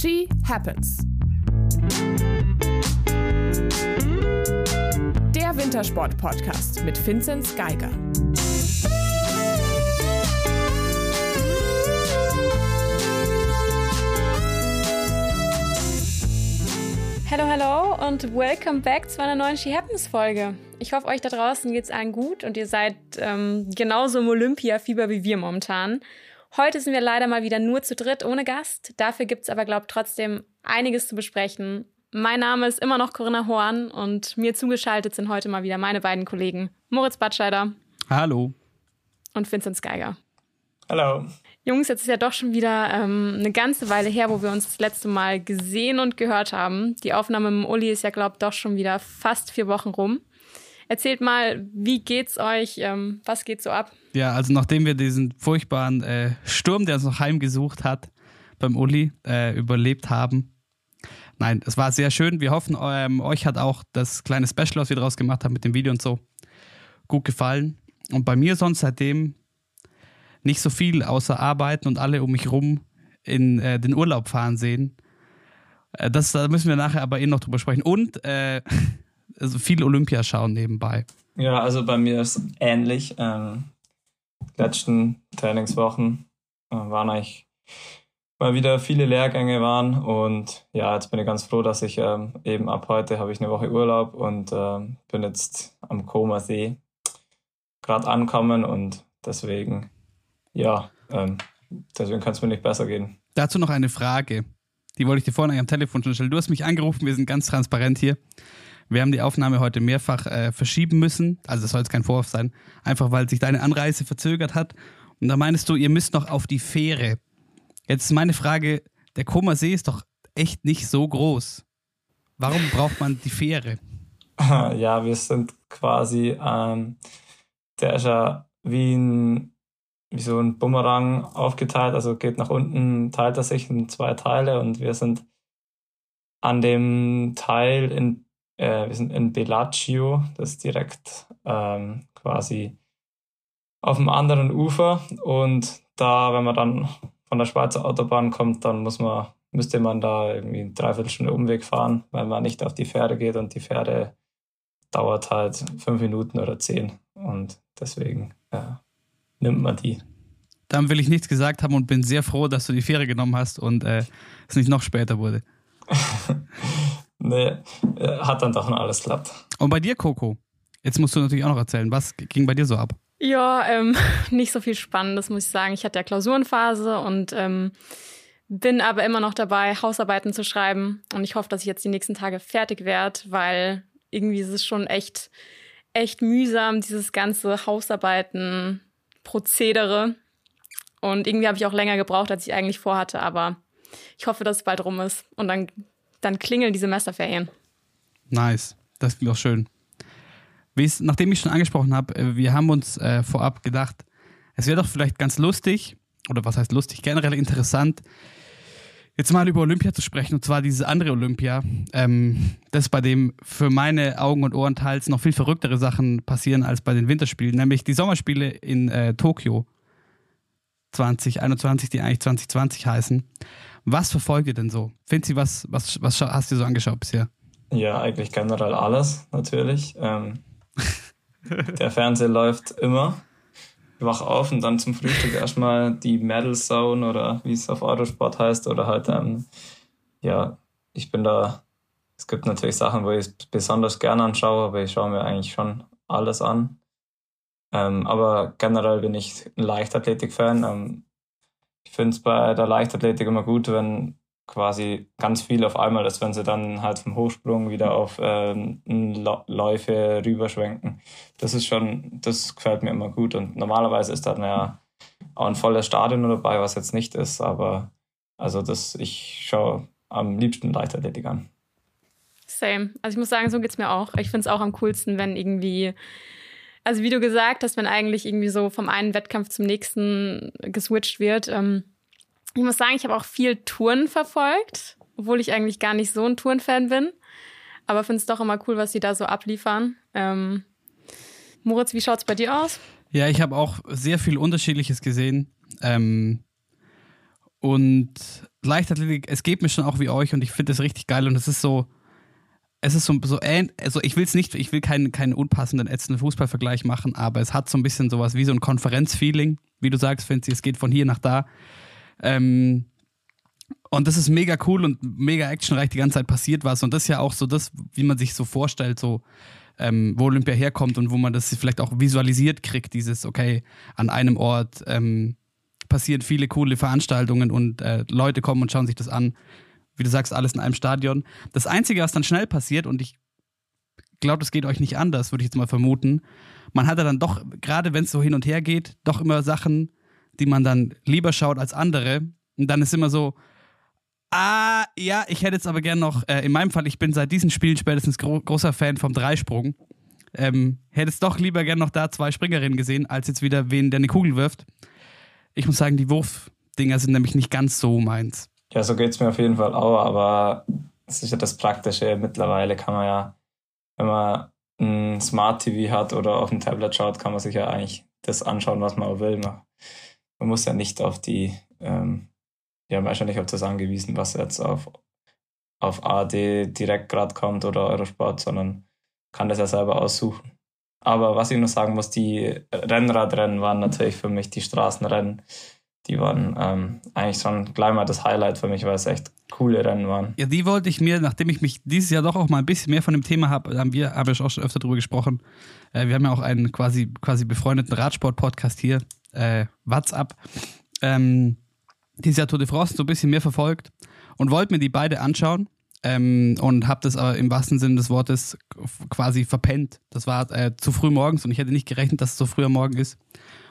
She Happens. Der Wintersport-Podcast mit Vinzenz Geiger. Hallo, hallo und welcome back zu einer neuen She Happens Folge. Ich hoffe, euch da draußen geht es allen gut und ihr seid ähm, genauso im Olympiafieber wie wir momentan. Heute sind wir leider mal wieder nur zu dritt ohne Gast. Dafür gibt es aber, glaube ich, trotzdem einiges zu besprechen. Mein Name ist immer noch Corinna Horn und mir zugeschaltet sind heute mal wieder meine beiden Kollegen Moritz Batscheider. Hallo. Und Vincent Geiger. Hallo. Jungs, jetzt ist ja doch schon wieder ähm, eine ganze Weile her, wo wir uns das letzte Mal gesehen und gehört haben. Die Aufnahme mit dem Uli ist ja, glaube ich, doch schon wieder fast vier Wochen rum. Erzählt mal, wie geht's euch? Ähm, was geht so ab? Ja, also nachdem wir diesen furchtbaren äh, Sturm, der uns noch heimgesucht hat, beim Uli äh, überlebt haben. Nein, es war sehr schön. Wir hoffen, ähm, euch hat auch das kleine Special, was wir daraus gemacht haben mit dem Video und so, gut gefallen. Und bei mir sonst seitdem nicht so viel außer Arbeiten und alle um mich rum in äh, den Urlaub fahren sehen. Äh, das, da müssen wir nachher aber eh noch drüber sprechen. Und äh, also viel Olympia schauen nebenbei. Ja, also bei mir ist ähnlich. Ähm, die letzten Trainingswochen äh, waren eigentlich mal wieder viele Lehrgänge waren und ja, jetzt bin ich ganz froh, dass ich ähm, eben ab heute habe ich eine Woche Urlaub und ähm, bin jetzt am Koma See gerade ankommen und deswegen ja, ähm, deswegen kann es mir nicht besser gehen. Dazu noch eine Frage. Die wollte ich dir vorhin am Telefon schon stellen. Du hast mich angerufen, wir sind ganz transparent hier. Wir haben die Aufnahme heute mehrfach äh, verschieben müssen. Also das soll jetzt kein Vorwurf sein. Einfach weil sich deine Anreise verzögert hat. Und da meinst du, ihr müsst noch auf die Fähre. Jetzt ist meine Frage, der Koma See ist doch echt nicht so groß. Warum braucht man die Fähre? Ja, wir sind quasi, ähm, der ist ja wie ein wie so ein Bumerang aufgeteilt, also geht nach unten, teilt er sich in zwei Teile und wir sind an dem Teil in, äh, wir sind in Bellaccio, das ist direkt ähm, quasi auf dem anderen Ufer und da, wenn man dann von der Schweizer Autobahn kommt, dann muss man, müsste man da irgendwie eine Dreiviertelstunde Umweg fahren, weil man nicht auf die Pferde geht und die Pferde dauert halt fünf Minuten oder zehn und deswegen, ja nimmt man die. Dann will ich nichts gesagt haben und bin sehr froh, dass du die Fähre genommen hast und äh, es nicht noch später wurde. nee, äh, hat dann doch noch alles klappt. Und bei dir, Coco? Jetzt musst du natürlich auch noch erzählen, was ging bei dir so ab? Ja, ähm, nicht so viel Spannendes, muss ich sagen. Ich hatte ja Klausurenphase und ähm, bin aber immer noch dabei, Hausarbeiten zu schreiben. Und ich hoffe, dass ich jetzt die nächsten Tage fertig werde, weil irgendwie ist es schon echt, echt mühsam, dieses ganze Hausarbeiten Prozedere. Und irgendwie habe ich auch länger gebraucht, als ich eigentlich vorhatte, aber ich hoffe, dass es bald rum ist. Und dann, dann klingeln die Semesterferien. Nice. Das klingt auch schön. nachdem ich schon angesprochen habe, äh, wir haben uns äh, vorab gedacht, es wäre doch vielleicht ganz lustig, oder was heißt lustig, generell interessant, jetzt mal über Olympia zu sprechen, und zwar dieses andere Olympia, ähm, das bei dem für meine Augen und Ohren teils noch viel verrücktere Sachen passieren als bei den Winterspielen, nämlich die Sommerspiele in äh, Tokio 2021, die eigentlich 2020 heißen. Was verfolgt ihr denn so? Finzi, was, was, was hast du so angeschaut bisher? Ja, eigentlich generell alles, natürlich. Ähm, der Fernseher läuft immer wach auf und dann zum Frühstück erstmal die Medal Zone oder wie es auf Autosport heißt oder halt, ähm, ja, ich bin da, es gibt natürlich Sachen, wo ich es besonders gerne anschaue, aber ich schaue mir eigentlich schon alles an. Ähm, aber generell bin ich ein Leichtathletik-Fan. Ähm, ich finde es bei der Leichtathletik immer gut, wenn quasi ganz viel auf einmal ist, wenn sie dann halt vom Hochsprung wieder auf ähm, Läufe rüberschwenken. Das ist schon, das gefällt mir immer gut. Und normalerweise ist dann ja auch ein volles Stadion dabei, was jetzt nicht ist, aber also das, ich schaue am liebsten Leichtathletik an. Same. Also ich muss sagen, so geht es mir auch. Ich finde es auch am coolsten, wenn irgendwie, also wie du gesagt hast, wenn eigentlich irgendwie so vom einen Wettkampf zum nächsten geswitcht wird. Ähm, ich muss sagen, ich habe auch viel Touren verfolgt, obwohl ich eigentlich gar nicht so ein Tourenfan bin. Aber finde es doch immer cool, was sie da so abliefern. Ähm, Moritz, wie schaut es bei dir aus? Ja, ich habe auch sehr viel Unterschiedliches gesehen. Ähm, und Leichtathletik, es geht mir schon auch wie euch und ich finde es richtig geil und es ist so, es ist so, so also ich will es nicht, ich will keinen, keinen unpassenden, ätzenden Fußballvergleich machen, aber es hat so ein bisschen sowas wie so ein Konferenzfeeling, wie du sagst, Finzi, es geht von hier nach da. Ähm, und das ist mega cool und mega actionreich die ganze Zeit passiert was. Und das ist ja auch so das, wie man sich so vorstellt, so ähm, wo Olympia herkommt und wo man das vielleicht auch visualisiert kriegt, dieses, okay, an einem Ort ähm, passieren viele coole Veranstaltungen und äh, Leute kommen und schauen sich das an. Wie du sagst, alles in einem Stadion. Das Einzige, was dann schnell passiert, und ich glaube, das geht euch nicht anders, würde ich jetzt mal vermuten, man hat ja dann doch, gerade wenn es so hin und her geht, doch immer Sachen, die man dann lieber schaut als andere. Und dann ist immer so, Ah, ja, ich hätte jetzt aber gern noch, äh, in meinem Fall, ich bin seit diesen Spielen spätestens gro großer Fan vom Dreisprung. Ähm, hätte es doch lieber gern noch da zwei Springerinnen gesehen, als jetzt wieder wen, der eine Kugel wirft. Ich muss sagen, die Wurfdinger sind nämlich nicht ganz so meins. Ja, so geht es mir auf jeden Fall auch, aber es ist ja das Praktische. Mittlerweile kann man ja, wenn man ein Smart TV hat oder auf dem Tablet schaut, kann man sich ja eigentlich das anschauen, was man auch will. Man, man muss ja nicht auf die ähm, ja wahrscheinlich auf das angewiesen, was jetzt auf, auf AD direkt gerade kommt oder Eurosport, sondern kann das ja selber aussuchen. Aber was ich noch sagen muss, die Rennradrennen waren natürlich für mich die Straßenrennen. Die waren ähm, eigentlich schon gleich mal das Highlight für mich, weil es echt coole Rennen waren. Ja, die wollte ich mir, nachdem ich mich dieses Jahr doch auch mal ein bisschen mehr von dem Thema habe, haben wir, habe ich auch schon öfter drüber gesprochen. Äh, wir haben ja auch einen quasi, quasi befreundeten Radsport-Podcast hier, äh, WhatsApp. Ähm, dieses Jahr Tour de France so ein bisschen mehr verfolgt und wollte mir die beide anschauen. Ähm, und habe das aber im wahrsten Sinne des Wortes quasi verpennt. Das war äh, zu früh morgens und ich hätte nicht gerechnet, dass es so früh am Morgen ist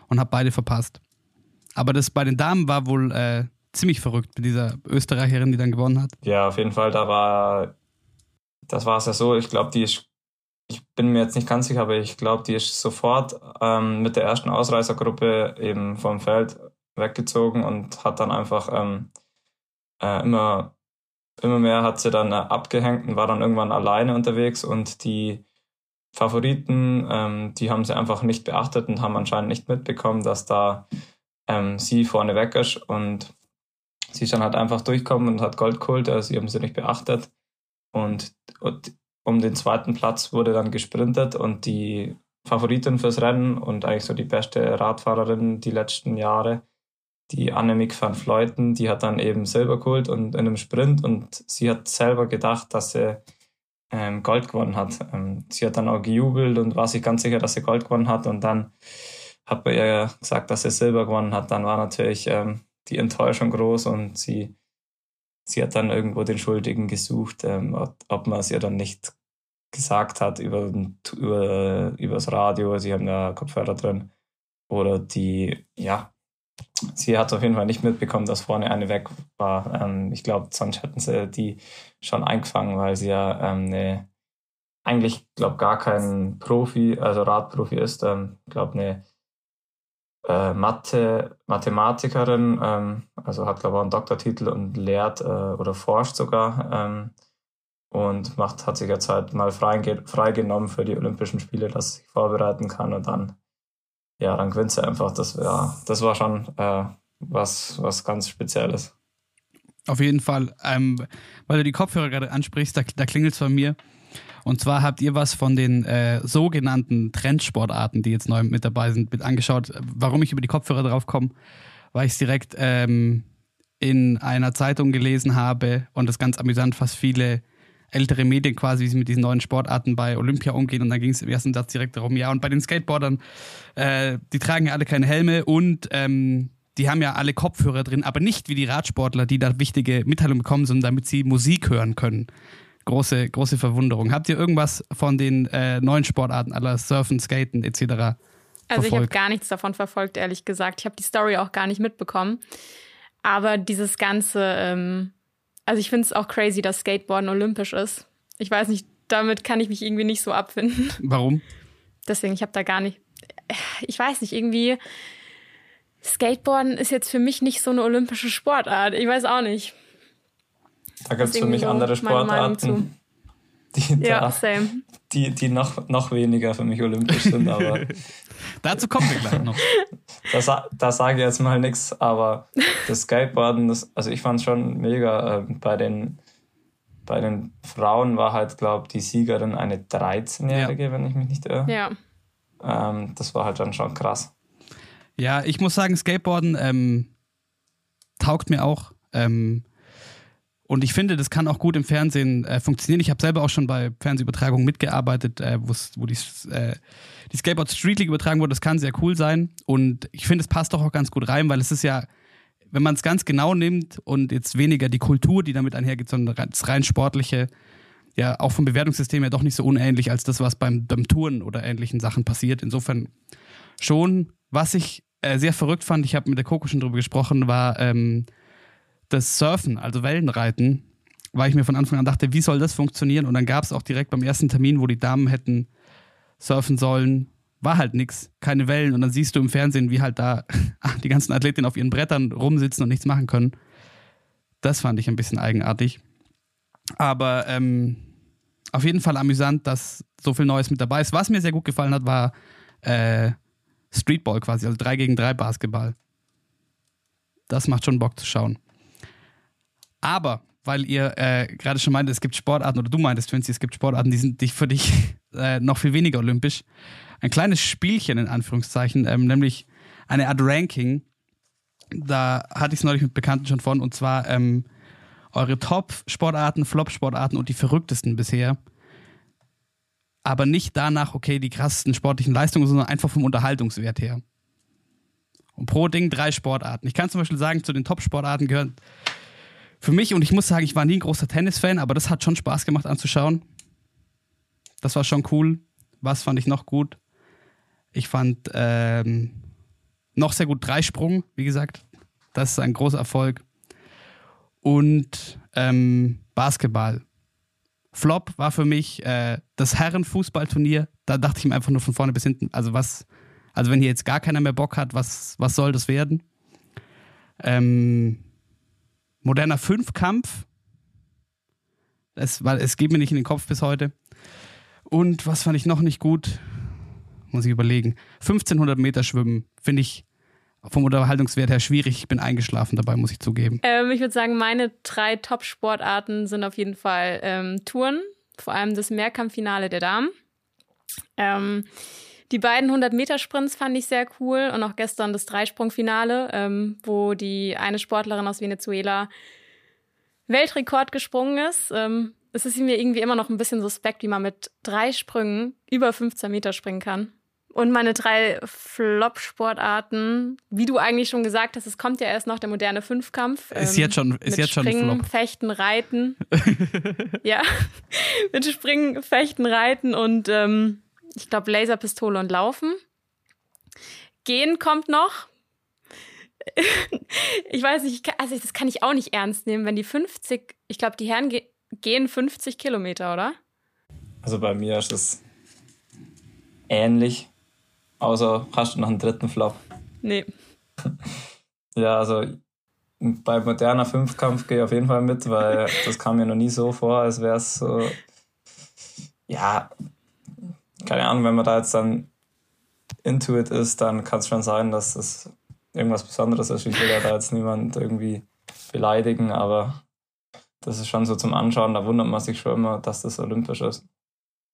und habe beide verpasst. Aber das bei den Damen war wohl äh, ziemlich verrückt mit dieser Österreicherin, die dann gewonnen hat. Ja, auf jeden Fall. Da war, das war es ja so. Ich glaube, die ist, ich bin mir jetzt nicht ganz sicher, aber ich glaube, die ist sofort ähm, mit der ersten Ausreißergruppe eben vom Feld weggezogen und hat dann einfach ähm, äh, immer, immer mehr hat sie dann äh, abgehängt und war dann irgendwann alleine unterwegs und die Favoriten, ähm, die haben sie einfach nicht beachtet und haben anscheinend nicht mitbekommen, dass da ähm, sie vorne weg ist und sie ist dann halt einfach durchkommen und hat Gold geholt, also sie haben sie nicht beachtet und, und um den zweiten Platz wurde dann gesprintet und die Favoritin fürs Rennen und eigentlich so die beste Radfahrerin die letzten Jahre, die Annemiek van Fleuten, die hat dann eben Silber geholt und in einem Sprint und sie hat selber gedacht, dass sie ähm, Gold gewonnen hat. Ähm, sie hat dann auch gejubelt und war sich ganz sicher, dass sie Gold gewonnen hat und dann hat man ihr gesagt, dass sie Silber gewonnen hat. Dann war natürlich ähm, die Enttäuschung groß und sie, sie hat dann irgendwo den Schuldigen gesucht, ähm, ob, man es ihr dann nicht gesagt hat über, über, übers Radio, sie haben da Kopfhörer drin oder die, ja, sie hat auf jeden Fall nicht mitbekommen, dass vorne eine weg war. Ähm, ich glaube, sonst hätten sie die schon eingefangen, weil sie ja ähm, eine, eigentlich, glaube gar kein Profi, also Radprofi ist. Ähm, glaube, eine äh, Mathe, Mathematikerin, ähm, also hat, glaube ich, einen Doktortitel und lehrt äh, oder forscht sogar. Ähm, und macht, hat sich jetzt halt mal freigenommen frei für die Olympischen Spiele, dass sie sich vorbereiten kann und dann ja, dann gewinnst du einfach. Das, ja, das war schon äh, was, was ganz Spezielles. Auf jeden Fall. Ähm, weil du die Kopfhörer gerade ansprichst, da, da klingelt es bei mir. Und zwar habt ihr was von den äh, sogenannten Trendsportarten, die jetzt neu mit dabei sind, mit angeschaut. Warum ich über die Kopfhörer drauf komme, weil ich es direkt ähm, in einer Zeitung gelesen habe und das ganz amüsant, fast viele ältere Medien quasi, wie sie mit diesen neuen Sportarten bei Olympia umgehen. Und dann ging es im ersten Satz direkt darum, ja, und bei den Skateboardern, äh, die tragen ja alle keine Helme und ähm, die haben ja alle Kopfhörer drin, aber nicht wie die Radsportler, die da wichtige Mitteilungen bekommen, sondern damit sie Musik hören können. Große, große Verwunderung. Habt ihr irgendwas von den äh, neuen Sportarten aller Surfen, Skaten etc. Also verfolgt? ich habe gar nichts davon verfolgt, ehrlich gesagt. Ich habe die Story auch gar nicht mitbekommen. Aber dieses ganze ähm, also ich finde es auch crazy, dass Skateboarden olympisch ist. Ich weiß nicht, damit kann ich mich irgendwie nicht so abfinden. Warum? Deswegen, ich habe da gar nicht. Ich weiß nicht, irgendwie. Skateboarden ist jetzt für mich nicht so eine olympische Sportart. Ich weiß auch nicht. Da gibt es für mich so andere Sportarten. die, Ja, da, same. die, die noch, noch weniger für mich olympisch sind, aber Dazu kommen wir gleich noch. da, da sage ich jetzt mal nichts, aber das Skateboarden, das, also ich fand es schon mega. Äh, bei, den, bei den Frauen war halt, glaube ich, die Siegerin eine 13-Jährige, wenn ich mich nicht irre. Ja. Ähm, das war halt dann schon krass. Ja, ich muss sagen, Skateboarden ähm, taugt mir auch. Ähm, und ich finde, das kann auch gut im Fernsehen äh, funktionieren. Ich habe selber auch schon bei Fernsehübertragungen mitgearbeitet, äh, wo die, äh, die Skateboard Street League übertragen wurde. Das kann sehr cool sein. Und ich finde, es passt doch auch ganz gut rein, weil es ist ja, wenn man es ganz genau nimmt und jetzt weniger die Kultur, die damit einhergeht, sondern das rein sportliche, ja auch vom Bewertungssystem ja doch nicht so unähnlich als das, was beim, beim Touren oder ähnlichen Sachen passiert. Insofern schon. Was ich äh, sehr verrückt fand, ich habe mit der Coco schon drüber gesprochen, war ähm, das Surfen, also Wellenreiten, weil ich mir von Anfang an dachte, wie soll das funktionieren? Und dann gab es auch direkt beim ersten Termin, wo die Damen hätten surfen sollen, war halt nix, keine Wellen. Und dann siehst du im Fernsehen, wie halt da die ganzen Athletinnen auf ihren Brettern rumsitzen und nichts machen können. Das fand ich ein bisschen eigenartig. Aber ähm, auf jeden Fall amüsant, dass so viel Neues mit dabei ist. Was mir sehr gut gefallen hat, war äh, Streetball quasi, also 3 gegen 3 Basketball. Das macht schon Bock zu schauen. Aber, weil ihr äh, gerade schon meint, es gibt Sportarten, oder du meintest, Vinci, es gibt Sportarten, die sind die für dich äh, noch viel weniger olympisch. Ein kleines Spielchen in Anführungszeichen, ähm, nämlich eine Art Ranking. Da hatte ich es neulich mit Bekannten schon von, und zwar ähm, eure Top-Sportarten, Flop-Sportarten und die verrücktesten bisher. Aber nicht danach, okay, die krassesten sportlichen Leistungen, sondern einfach vom Unterhaltungswert her. Und pro Ding drei Sportarten. Ich kann zum Beispiel sagen, zu den Top-Sportarten gehören für mich, und ich muss sagen, ich war nie ein großer Tennis-Fan, aber das hat schon Spaß gemacht anzuschauen. Das war schon cool. Was fand ich noch gut? Ich fand ähm, noch sehr gut Dreisprung, wie gesagt. Das ist ein großer Erfolg. Und ähm, Basketball. Flop war für mich äh, das Herrenfußballturnier. Da dachte ich mir einfach nur von vorne bis hinten, also was, also wenn hier jetzt gar keiner mehr Bock hat, was, was soll das werden? Ähm, moderner Fünfkampf. Es, weil es geht mir nicht in den Kopf bis heute. Und was fand ich noch nicht gut? Muss ich überlegen. 1500 Meter Schwimmen finde ich vom Unterhaltungswert her schwierig. Ich bin eingeschlafen dabei, muss ich zugeben. Ähm, ich würde sagen, meine drei Top-Sportarten sind auf jeden Fall ähm, Touren, vor allem das Mehrkampffinale der Damen. Ähm, die beiden 100-Meter-Sprints fand ich sehr cool und auch gestern das Dreisprungfinale, ähm, wo die eine Sportlerin aus Venezuela Weltrekord gesprungen ist. Ähm, es ist mir irgendwie immer noch ein bisschen suspekt, wie man mit drei Sprüngen über 15 Meter springen kann. Und meine drei Flop-Sportarten, wie du eigentlich schon gesagt hast, es kommt ja erst noch der moderne Fünfkampf. Ist ähm, jetzt schon, ist mit jetzt schon Springen, Flop. Fechten, Reiten. ja, mit Springen, Fechten, Reiten und ähm, ich glaube Laserpistole und Laufen. Gehen kommt noch. ich weiß nicht, also das kann ich auch nicht ernst nehmen, wenn die 50, ich glaube, die Herren ge gehen 50 Kilometer, oder? Also bei mir ist es ähnlich, außer hast du noch einen dritten Flop. Nee. Ja, also bei moderner Fünfkampf gehe ich auf jeden Fall mit, weil das kam mir noch nie so vor, als wäre es so, ja, keine Ahnung, wenn man da jetzt dann into it ist, dann kann es schon sein, dass es irgendwas Besonderes ist. Ich will ja da jetzt niemand irgendwie beleidigen, aber das ist schon so zum Anschauen, da wundert man sich schon immer, dass das olympisch ist.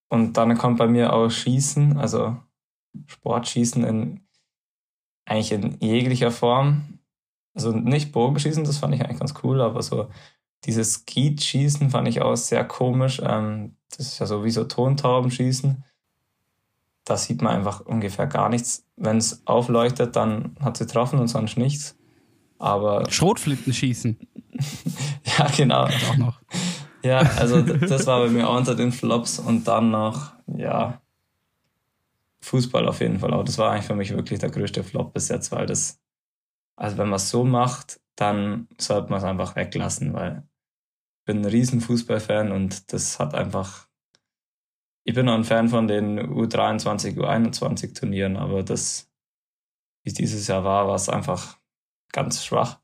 Und dann kommt bei mir auch Schießen, also Sportschießen in eigentlich in jeglicher Form. Also nicht Bogenschießen, das fand ich eigentlich ganz cool, aber so dieses Skeet-Schießen fand ich auch sehr komisch. Ähm, das ist ja so wie so Tontaubenschießen. Da sieht man einfach ungefähr gar nichts. Wenn es aufleuchtet, dann hat sie getroffen und sonst nichts. Aber Schrotflinten schießen. ja, genau. Das auch noch. Ja, also das war bei mir auch unter den Flops und dann noch, ja, Fußball auf jeden Fall auch. Das war eigentlich für mich wirklich der größte Flop bis jetzt, weil das, also wenn man es so macht, dann sollte man es einfach weglassen, weil ich bin ein riesen Fußballfan und das hat einfach, ich bin auch ein Fan von den U23, U21 Turnieren, aber das, wie es dieses Jahr war, war es einfach ganz schwach.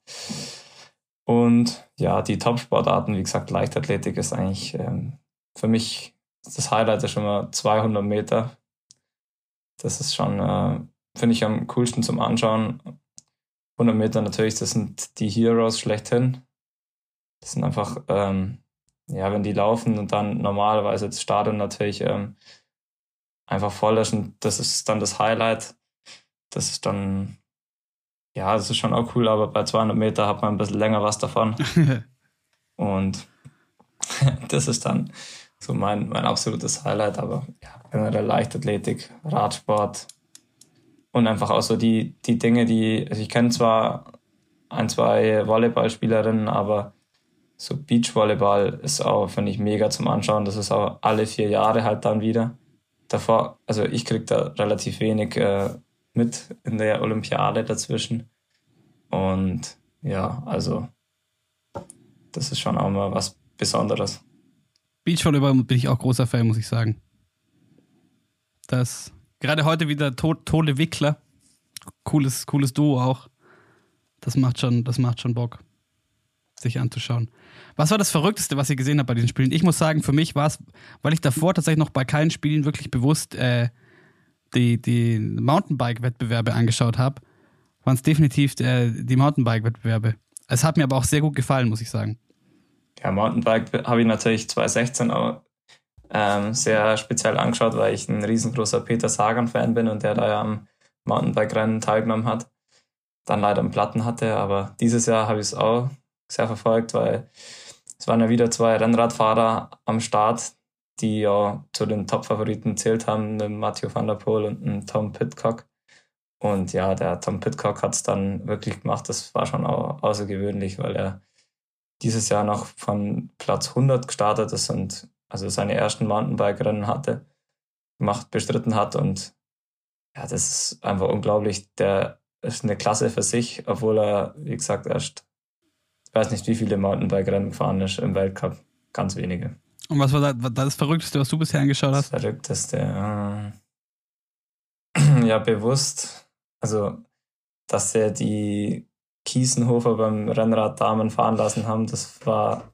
Und ja, die Top-Sportarten, wie gesagt, Leichtathletik ist eigentlich ähm, für mich das Highlight ist schon mal 200 Meter. Das ist schon, äh, finde ich, am coolsten zum Anschauen. 100 Meter natürlich, das sind die Heroes schlechthin. Das sind einfach, ähm, ja, wenn die laufen und dann normalerweise das Stadion natürlich ähm, einfach voll ist und das ist dann das Highlight. Das ist dann, ja, das ist schon auch cool, aber bei 200 Meter hat man ein bisschen länger was davon. und das ist dann so mein, mein absolutes Highlight, aber ja, generell Leichtathletik, Radsport und einfach auch so die, die Dinge, die, also ich kenne zwar ein, zwei Volleyballspielerinnen, aber so Beachvolleyball ist auch, finde ich, mega zum Anschauen. Das ist auch alle vier Jahre halt dann wieder. Davor, also ich kriege da relativ wenig äh, mit in der Olympiade dazwischen. Und ja, also das ist schon auch mal was Besonderes. Beachvolleyball bin ich auch großer Fan, muss ich sagen. Das, gerade heute wieder to Tole Wickler. Cooles, cooles Duo auch. Das macht schon, das macht schon Bock, sich anzuschauen. Was war das Verrückteste, was ihr gesehen habt bei diesen Spielen? Ich muss sagen, für mich war es, weil ich davor tatsächlich noch bei keinen Spielen wirklich bewusst äh, die, die Mountainbike-Wettbewerbe angeschaut habe, waren es definitiv äh, die Mountainbike-Wettbewerbe. Es hat mir aber auch sehr gut gefallen, muss ich sagen. Ja, Mountainbike habe ich natürlich 2016 auch ähm, sehr speziell angeschaut, weil ich ein riesengroßer Peter Sagan-Fan bin und der da ja am Mountainbike-Rennen teilgenommen hat. Dann leider einen Platten hatte, aber dieses Jahr habe ich es auch sehr verfolgt, weil es waren ja wieder zwei Rennradfahrer am Start, die ja zu den Top-Favoriten zählt haben, Matthew van der Poel und Tom Pitcock. Und ja, der Tom Pitcock hat es dann wirklich gemacht. Das war schon auch außergewöhnlich, weil er dieses Jahr noch von Platz 100 gestartet ist und also seine ersten Mountainbike-Rennen hatte, gemacht, bestritten hat. Und ja, das ist einfach unglaublich. Der ist eine Klasse für sich, obwohl er, wie gesagt, erst ich weiß nicht, wie viele Mountainbike-Rennen gefahren ist im Weltcup. Ganz wenige. Und was war das, das Verrückteste, was du bisher angeschaut hast? Das Verrückteste, äh, ja, bewusst. Also, dass er die Kiesenhofer beim Rennrad Damen fahren lassen haben, das war,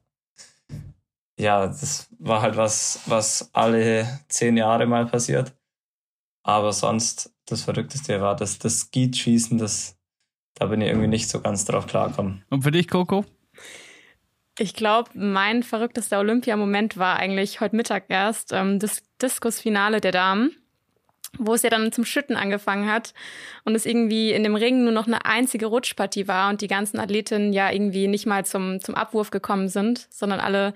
ja, das war halt was, was alle zehn Jahre mal passiert. Aber sonst, das Verrückteste war das, das Skeet-Schießen, das da bin ich irgendwie nicht so ganz drauf klarkommen. Und für dich, Coco? Ich glaube, mein verrücktester Olympiamoment war eigentlich heute Mittag erst ähm, das Diskusfinale der Damen, wo es ja dann zum Schütten angefangen hat und es irgendwie in dem Ring nur noch eine einzige Rutschpartie war und die ganzen Athletinnen ja irgendwie nicht mal zum, zum Abwurf gekommen sind, sondern alle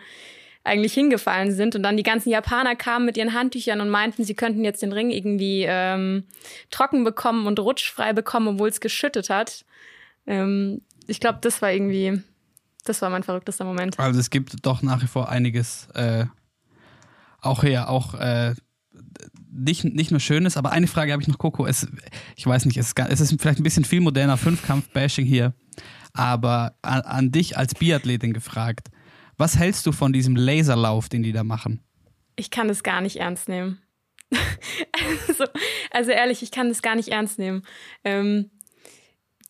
eigentlich hingefallen sind. Und dann die ganzen Japaner kamen mit ihren Handtüchern und meinten, sie könnten jetzt den Ring irgendwie ähm, trocken bekommen und rutschfrei bekommen, obwohl es geschüttet hat. Ähm, ich glaube, das war irgendwie, das war mein verrücktester Moment. Also es gibt doch nach wie vor einiges, äh, auch hier, auch äh, nicht, nicht nur Schönes, aber eine Frage habe ich noch, Coco. Es, ich weiß nicht, es, es ist vielleicht ein bisschen viel moderner Fünfkampf-Bashing hier, aber an, an dich als Biathletin gefragt. Was hältst du von diesem Laserlauf, den die da machen? Ich kann das gar nicht ernst nehmen. also, also, ehrlich, ich kann das gar nicht ernst nehmen. Ähm,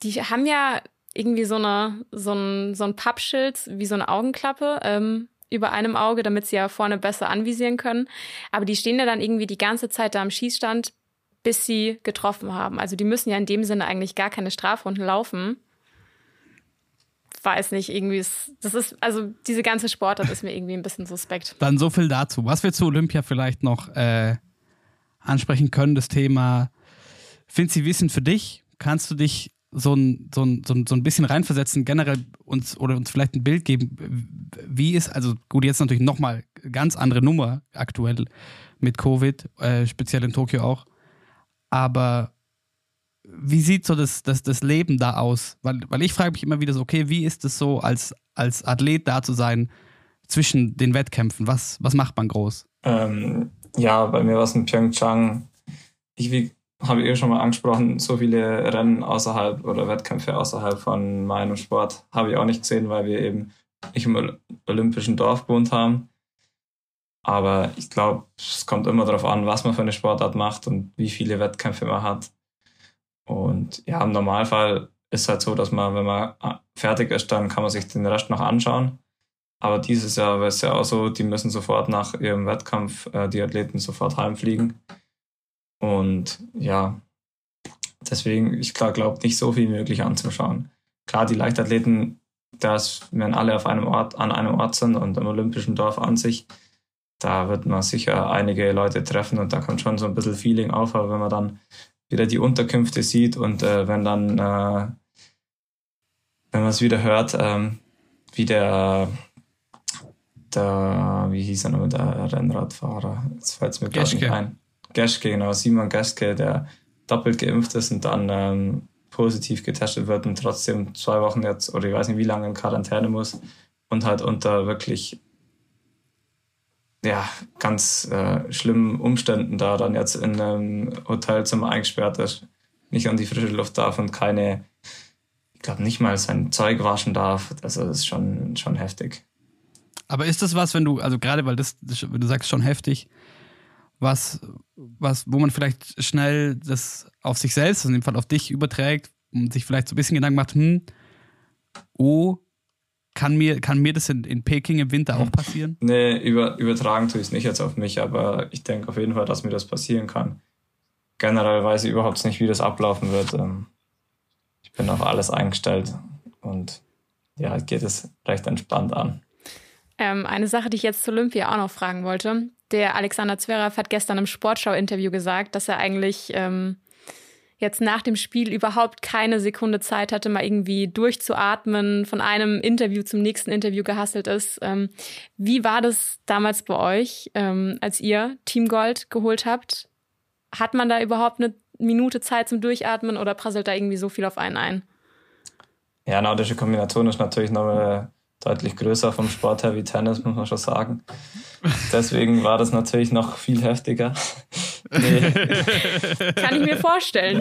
die haben ja irgendwie so, eine, so, ein, so ein Pappschild, wie so eine Augenklappe ähm, über einem Auge, damit sie ja vorne besser anvisieren können. Aber die stehen ja dann irgendwie die ganze Zeit da am Schießstand, bis sie getroffen haben. Also die müssen ja in dem Sinne eigentlich gar keine Strafrunden laufen. Weiß nicht, irgendwie ist, das ist, also diese ganze Sportart ist mir irgendwie ein bisschen suspekt. Dann so viel dazu. Was wir zu Olympia vielleicht noch äh, ansprechen können, das Thema, Sie Wissen für dich? Kannst du dich so ein, so ein, so ein, so ein bisschen reinversetzen, generell uns oder uns vielleicht ein Bild geben, wie ist, also gut, jetzt natürlich nochmal ganz andere Nummer aktuell mit Covid, äh, speziell in Tokio auch. Aber wie sieht so das, das, das Leben da aus? Weil, weil ich frage mich immer wieder so, okay, wie ist es so, als, als Athlet da zu sein zwischen den Wettkämpfen? Was, was macht man groß? Ähm, ja, bei mir war es in Pyeongchang. Ich wie habe ich eh schon mal angesprochen, so viele Rennen außerhalb oder Wettkämpfe außerhalb von meinem Sport habe ich auch nicht gesehen, weil wir eben nicht im olympischen Dorf gewohnt haben. Aber ich glaube, es kommt immer darauf an, was man für eine Sportart macht und wie viele Wettkämpfe man hat. Und ja, im Normalfall ist es halt so, dass man, wenn man fertig ist, dann kann man sich den Rest noch anschauen. Aber dieses Jahr war es ja auch so, die müssen sofort nach ihrem Wettkampf äh, die Athleten sofort heimfliegen. Und ja, deswegen, ich glaube nicht so viel möglich anzuschauen. Klar, die Leichtathleten, das, wenn alle auf einem Ort, an einem Ort sind und im Olympischen Dorf an sich, da wird man sicher einige Leute treffen und da kommt schon so ein bisschen Feeling auf, aber wenn man dann wieder die Unterkünfte sieht und äh, wenn dann, äh, wenn man es wieder hört, ähm, wie der, der, wie hieß er nochmal, der Rennradfahrer, jetzt fällt es mir gar nicht ein. Geschke, genau, Simon Geschke, der doppelt geimpft ist und dann ähm, positiv getestet wird und trotzdem zwei Wochen jetzt, oder ich weiß nicht wie lange in Quarantäne muss und halt unter wirklich ja, ganz äh, schlimmen Umständen da dann jetzt in einem Hotelzimmer eingesperrt ist, nicht an die frische Luft darf und keine, ich glaube nicht mal sein Zeug waschen darf. Also das ist schon, schon heftig. Aber ist das was, wenn du, also gerade weil das, wenn du sagst, schon heftig, was, was, wo man vielleicht schnell das auf sich selbst, also in dem Fall auf dich überträgt und sich vielleicht so ein bisschen Gedanken macht, hm, oh, kann mir, kann mir das in, in Peking im Winter auch passieren? Nee, über, übertragen tue ich es nicht jetzt auf mich, aber ich denke auf jeden Fall, dass mir das passieren kann. Generell weiß ich überhaupt nicht, wie das ablaufen wird. Ähm, ich bin auf alles eingestellt und ja, geht es recht entspannt an. Ähm, eine Sache, die ich jetzt zu Olympia auch noch fragen wollte. Der Alexander Zverev hat gestern im Sportschau-Interview gesagt, dass er eigentlich ähm, jetzt nach dem Spiel überhaupt keine Sekunde Zeit hatte, mal irgendwie durchzuatmen, von einem Interview zum nächsten Interview gehasselt ist. Ähm, wie war das damals bei euch, ähm, als ihr Team Gold geholt habt? Hat man da überhaupt eine Minute Zeit zum Durchatmen oder prasselt da irgendwie so viel auf einen ein? Ja, nordische Kombination ist natürlich noch eine deutlich größer vom Sport her wie Tennis, muss man schon sagen. Deswegen war das natürlich noch viel heftiger. Nee. Kann ich mir vorstellen.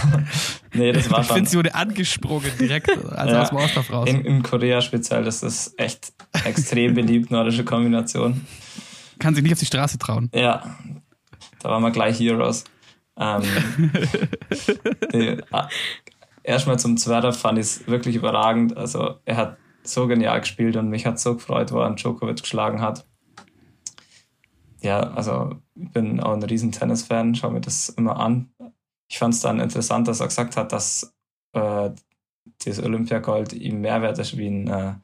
nee, das war schon. Ich finde, sie wurde angesprungen direkt also ja, aus dem Ausdorf raus. In, in, Korea speziell, das ist echt extrem beliebt, nordische Kombination. Kann sich nicht auf die Straße trauen. Ja, da waren wir gleich Heroes. Ähm, nee, ah, erstmal zum Zverev fand ich es wirklich überragend. Also er hat so genial gespielt und mich hat so gefreut, wo er Djokovic geschlagen hat. Ja, also ich bin auch ein riesen Tennis-Fan, schaue mir das immer an. Ich fand es dann interessant, dass er gesagt hat, dass äh, das Olympiagold ihm mehr wert ist wie ein, äh,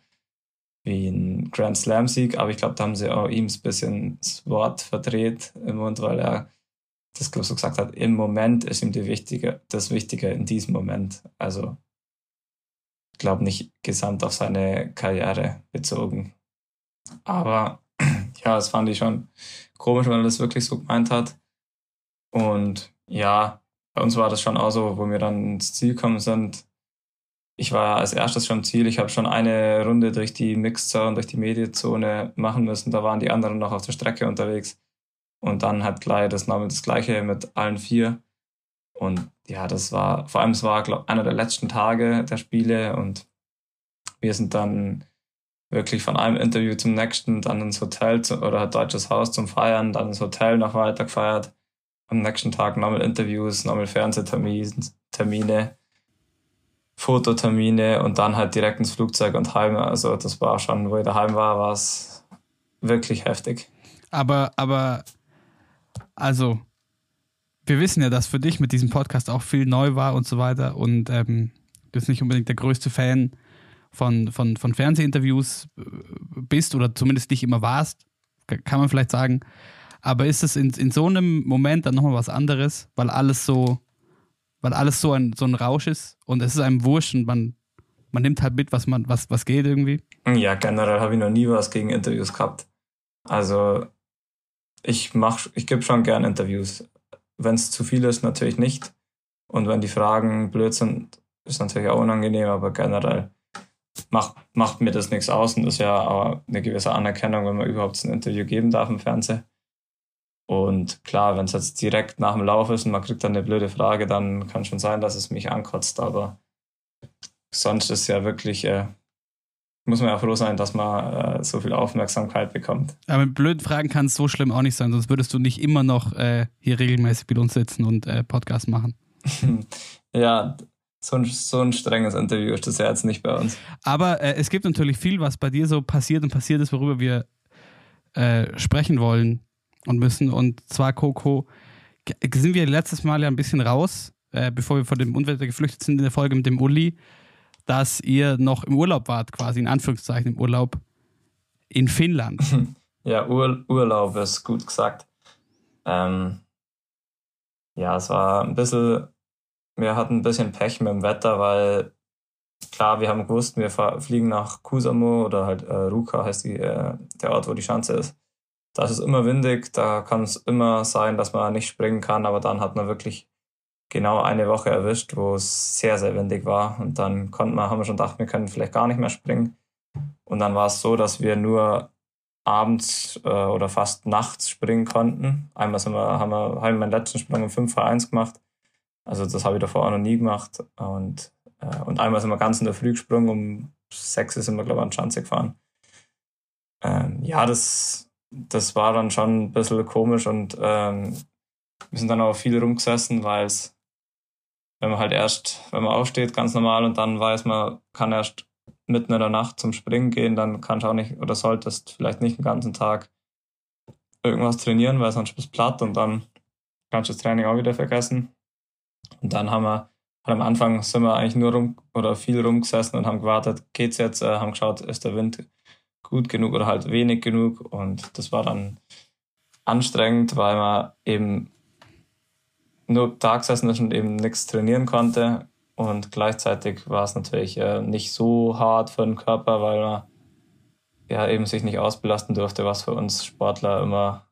wie ein Grand Slam-Sieg, aber ich glaube, da haben sie auch ihm ein bisschen das Wort verdreht im Mund, weil er das so gesagt hat, im Moment ist ihm die wichtige, das Wichtige in diesem Moment. Also glaube nicht gesamt auf seine Karriere bezogen. Aber ja, das fand ich schon komisch, wenn er das wirklich so gemeint hat. Und ja, bei uns war das schon auch so, wo wir dann ins Ziel gekommen sind. Ich war als erstes schon im Ziel. Ich habe schon eine Runde durch die Mixzone, durch die Medienzone machen müssen. Da waren die anderen noch auf der Strecke unterwegs. Und dann hat gleich das das gleiche mit allen vier. Und ja, das war, vor allem es war, glaube einer der letzten Tage der Spiele und wir sind dann wirklich von einem Interview zum nächsten, dann ins Hotel zu, oder Deutsches Haus zum Feiern, dann ins Hotel noch weiter gefeiert. Am nächsten Tag nochmal Interviews, nochmal Fernsehtermine, Fototermine und dann halt direkt ins Flugzeug und heim. Also das war schon, wo ich daheim war, war es wirklich heftig. Aber, aber, also wir wissen ja, dass für dich mit diesem Podcast auch viel neu war und so weiter und ähm, du bist nicht unbedingt der größte Fan von, von, von Fernsehinterviews äh, bist oder zumindest nicht immer warst, kann man vielleicht sagen. Aber ist es in, in so einem Moment dann nochmal was anderes, weil alles so, weil alles so ein, so ein Rausch ist und es ist einem wurscht und man, man nimmt halt mit, was man, was, was geht irgendwie? Ja, generell habe ich noch nie was gegen Interviews gehabt. Also ich mach, ich gebe schon gern Interviews. Wenn es zu viel ist, natürlich nicht. Und wenn die Fragen blöd sind, ist natürlich auch unangenehm, aber generell macht, macht mir das nichts aus und ist ja auch eine gewisse Anerkennung, wenn man überhaupt ein Interview geben darf im Fernsehen. Und klar, wenn es jetzt direkt nach dem Lauf ist und man kriegt dann eine blöde Frage, dann kann schon sein, dass es mich ankotzt, aber sonst ist ja wirklich, äh, muss man ja froh sein, dass man äh, so viel Aufmerksamkeit bekommt. Aber mit blöden Fragen kann es so schlimm auch nicht sein, sonst würdest du nicht immer noch äh, hier regelmäßig mit uns sitzen und äh, Podcast machen. ja, so ein, so ein strenges Interview ist das ja jetzt nicht bei uns. Aber äh, es gibt natürlich viel, was bei dir so passiert und passiert ist, worüber wir äh, sprechen wollen und müssen. Und zwar, Coco, sind wir letztes Mal ja ein bisschen raus, äh, bevor wir vor dem Unwetter geflüchtet sind in der Folge mit dem Uli, dass ihr noch im Urlaub wart, quasi in Anführungszeichen im Urlaub in Finnland. Ja, Ur Urlaub ist gut gesagt. Ähm, ja, es war ein bisschen, wir hatten ein bisschen Pech mit dem Wetter, weil klar, wir haben gewusst, wir fliegen nach Kusamo oder halt äh, Ruka heißt die, äh, der Ort, wo die Schanze ist. Da ist es immer windig, da kann es immer sein, dass man nicht springen kann, aber dann hat man wirklich genau eine Woche erwischt, wo es sehr, sehr windig war. Und dann konnten wir, haben wir schon gedacht, wir können vielleicht gar nicht mehr springen. Und dann war es so, dass wir nur abends äh, oder fast nachts springen konnten. Einmal sind wir, haben wir haben meinen letzten Sprung um 5 vor 1 gemacht. Also das habe ich davor auch noch nie gemacht. Und, äh, und einmal sind wir ganz in der Früh gesprungen, um 6 sind wir, glaube ich, an Schanze gefahren. Ähm, ja, das, das war dann schon ein bisschen komisch und ähm, wir sind dann auch viel rumgesessen, weil es, wenn man halt erst, wenn man aufsteht, ganz normal und dann weiß man, kann erst mitten in der Nacht zum Springen gehen, dann kannst du auch nicht oder solltest vielleicht nicht den ganzen Tag irgendwas trainieren, weil sonst bist du platt und dann kannst du das Training auch wieder vergessen. Und dann haben wir, halt am Anfang sind wir eigentlich nur rum oder viel rumgesessen und haben gewartet, geht's jetzt, äh, haben geschaut, ist der Wind gut genug oder halt wenig genug und das war dann anstrengend, weil man eben nur da gesessen ist und eben nichts trainieren konnte und gleichzeitig war es natürlich äh, nicht so hart für den Körper, weil man ja eben sich nicht ausbelasten durfte, was für uns Sportler immer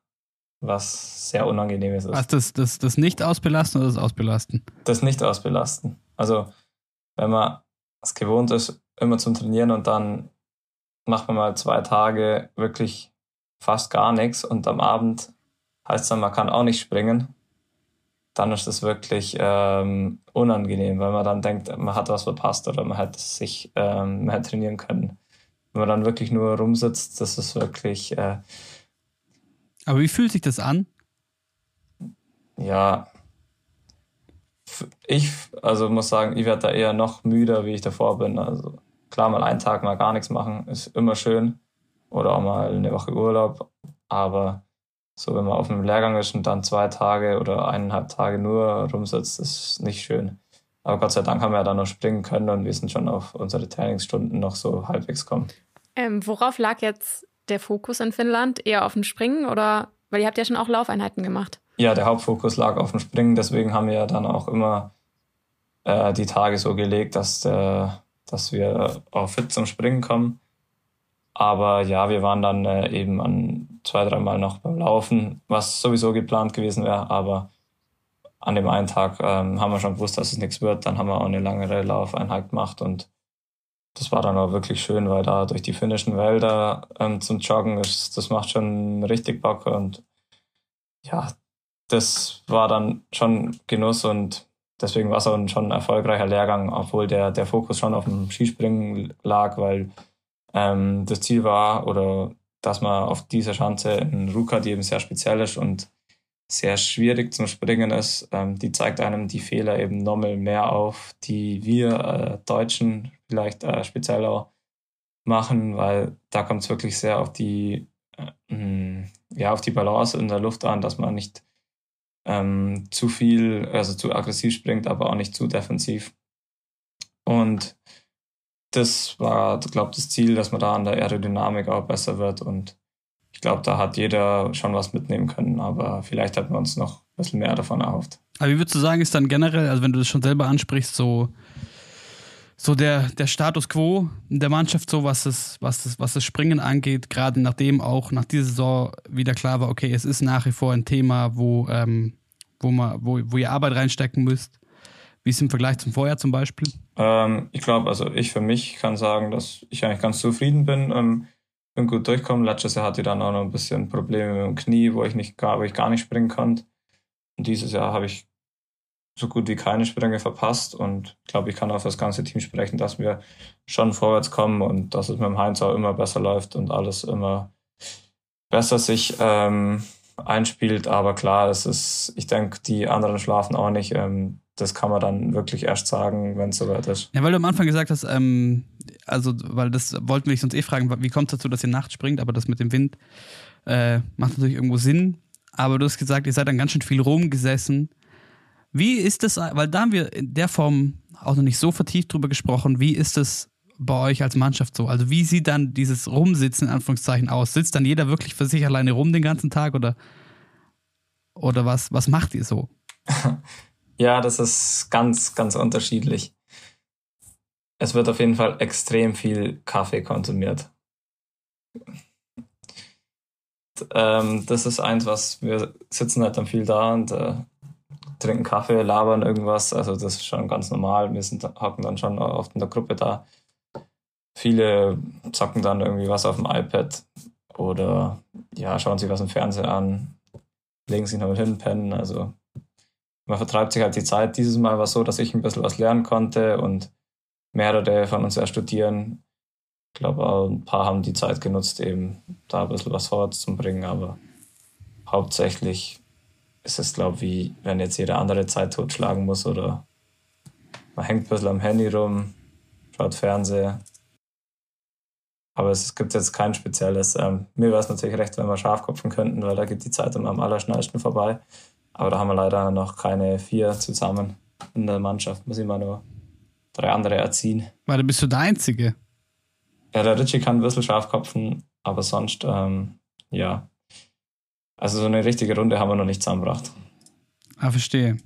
was sehr Unangenehmes ist. Was, das, das, das Nicht-Ausbelasten oder das Ausbelasten? Das Nicht-Ausbelasten. Also, wenn man es gewohnt ist, immer zum Trainieren und dann macht man mal zwei Tage wirklich fast gar nichts und am Abend heißt es dann, man kann auch nicht springen, dann ist es wirklich ähm, unangenehm, weil man dann denkt, man hat was verpasst oder man hätte sich ähm, mehr trainieren können. Wenn man dann wirklich nur rumsitzt, das ist wirklich. Äh, Aber wie fühlt sich das an? Ja, ich also muss sagen, ich werde da eher noch müder, wie ich davor bin. Also klar, mal einen Tag mal gar nichts machen, ist immer schön. Oder auch mal eine Woche Urlaub. Aber so, wenn man auf einem Lehrgang ist und dann zwei Tage oder eineinhalb Tage nur rumsitzt, ist nicht schön. Aber Gott sei Dank haben wir ja dann noch springen können und wir sind schon auf unsere Trainingsstunden noch so halbwegs kommen. Ähm, worauf lag jetzt der Fokus in Finnland? Eher auf dem Springen oder, weil ihr habt ja schon auch Laufeinheiten gemacht? Ja, der Hauptfokus lag auf dem Springen, deswegen haben wir ja dann auch immer äh, die Tage so gelegt, dass, äh, dass wir auch fit zum Springen kommen. Aber ja, wir waren dann äh, eben an zwei, dreimal noch beim Laufen, was sowieso geplant gewesen wäre. Aber an dem einen Tag ähm, haben wir schon gewusst, dass es nichts wird. Dann haben wir auch eine langere Laufeinheit gemacht und das war dann auch wirklich schön, weil da durch die finnischen Wälder ähm, zum Joggen ist, das macht schon richtig Bock und ja, das war dann schon Genuss und deswegen war es auch schon ein erfolgreicher Lehrgang, obwohl der, der Fokus schon auf dem Skispringen lag, weil ähm, das Ziel war, oder dass man auf dieser Schanze in Ruka, die eben sehr speziell ist und sehr schwierig zum Springen ist, ähm, die zeigt einem die Fehler eben nochmal mehr auf, die wir äh, Deutschen vielleicht äh, speziell auch machen, weil da kommt es wirklich sehr auf die, äh, ja, auf die Balance in der Luft an, dass man nicht ähm, zu viel, also zu aggressiv springt, aber auch nicht zu defensiv. Und das war, glaube ich, das Ziel, dass man da an der Aerodynamik auch besser wird. Und ich glaube, da hat jeder schon was mitnehmen können, aber vielleicht hätten wir uns noch ein bisschen mehr davon erhofft. Aber wie würdest du sagen, ist dann generell, also wenn du das schon selber ansprichst, so, so der, der Status quo der Mannschaft, so was das, was das, was das Springen angeht, gerade nachdem auch nach dieser Saison wieder klar war, okay, es ist nach wie vor ein Thema, wo, ähm, wo, man, wo, wo ihr Arbeit reinstecken müsst. Wie ist es im Vergleich zum Vorjahr zum Beispiel? Ähm, ich glaube, also ich für mich kann sagen, dass ich eigentlich ganz zufrieden bin. Ähm, bin gut durchgekommen. Letztes Jahr hatte ich dann auch noch ein bisschen Probleme mit dem Knie, wo ich nicht wo ich gar nicht springen konnte. Und dieses Jahr habe ich so gut wie keine Sprünge verpasst und ich glaube, ich kann auf das ganze Team sprechen, dass wir schon vorwärts kommen und dass es mit dem Heinz auch immer besser läuft und alles immer besser sich ähm, einspielt. Aber klar, es ist, ich denke, die anderen schlafen auch nicht. Ähm, das kann man dann wirklich erst sagen, wenn es soweit ist. Ja, weil du am Anfang gesagt hast, ähm, also, weil das wollten wir uns eh fragen, wie kommt es dazu, dass ihr nachts springt, aber das mit dem Wind äh, macht natürlich irgendwo Sinn. Aber du hast gesagt, ihr seid dann ganz schön viel rumgesessen. Wie ist das, weil da haben wir in der Form auch noch nicht so vertieft drüber gesprochen, wie ist es bei euch als Mannschaft so? Also wie sieht dann dieses Rumsitzen in Anführungszeichen aus? Sitzt dann jeder wirklich für sich alleine rum den ganzen Tag oder, oder was, was macht ihr so? Ja, das ist ganz, ganz unterschiedlich. Es wird auf jeden Fall extrem viel Kaffee konsumiert. Ähm, das ist eins, was wir sitzen halt dann viel da und äh, trinken Kaffee, labern irgendwas. Also das ist schon ganz normal. Wir sind, hocken dann schon oft in der Gruppe da. Viele zocken dann irgendwie was auf dem iPad oder ja, schauen sich was im Fernsehen an, legen sich noch mit hin, pennen. Also man vertreibt sich halt die Zeit. Dieses Mal war es so, dass ich ein bisschen was lernen konnte und mehrere von uns ja studieren. Ich glaube, ein paar haben die Zeit genutzt, eben da ein bisschen was vorwärts zu bringen, aber hauptsächlich ist es, glaube ich, wie wenn jetzt jeder andere Zeit totschlagen muss oder man hängt ein bisschen am Handy rum, schaut Fernseher. Aber es gibt jetzt kein spezielles. Ähm, mir wäre es natürlich recht, wenn wir Schafkopfen könnten, weil da geht die Zeit immer am allerschnellsten vorbei. Aber da haben wir leider noch keine vier zusammen in der Mannschaft. Muss immer nur drei andere erziehen. Weil du bist du der Einzige. Ja, der Richie kann ein bisschen Schafkopfen, aber sonst, ähm, ja. Also so eine richtige Runde haben wir noch nicht zusammengebracht. Ah, verstehe.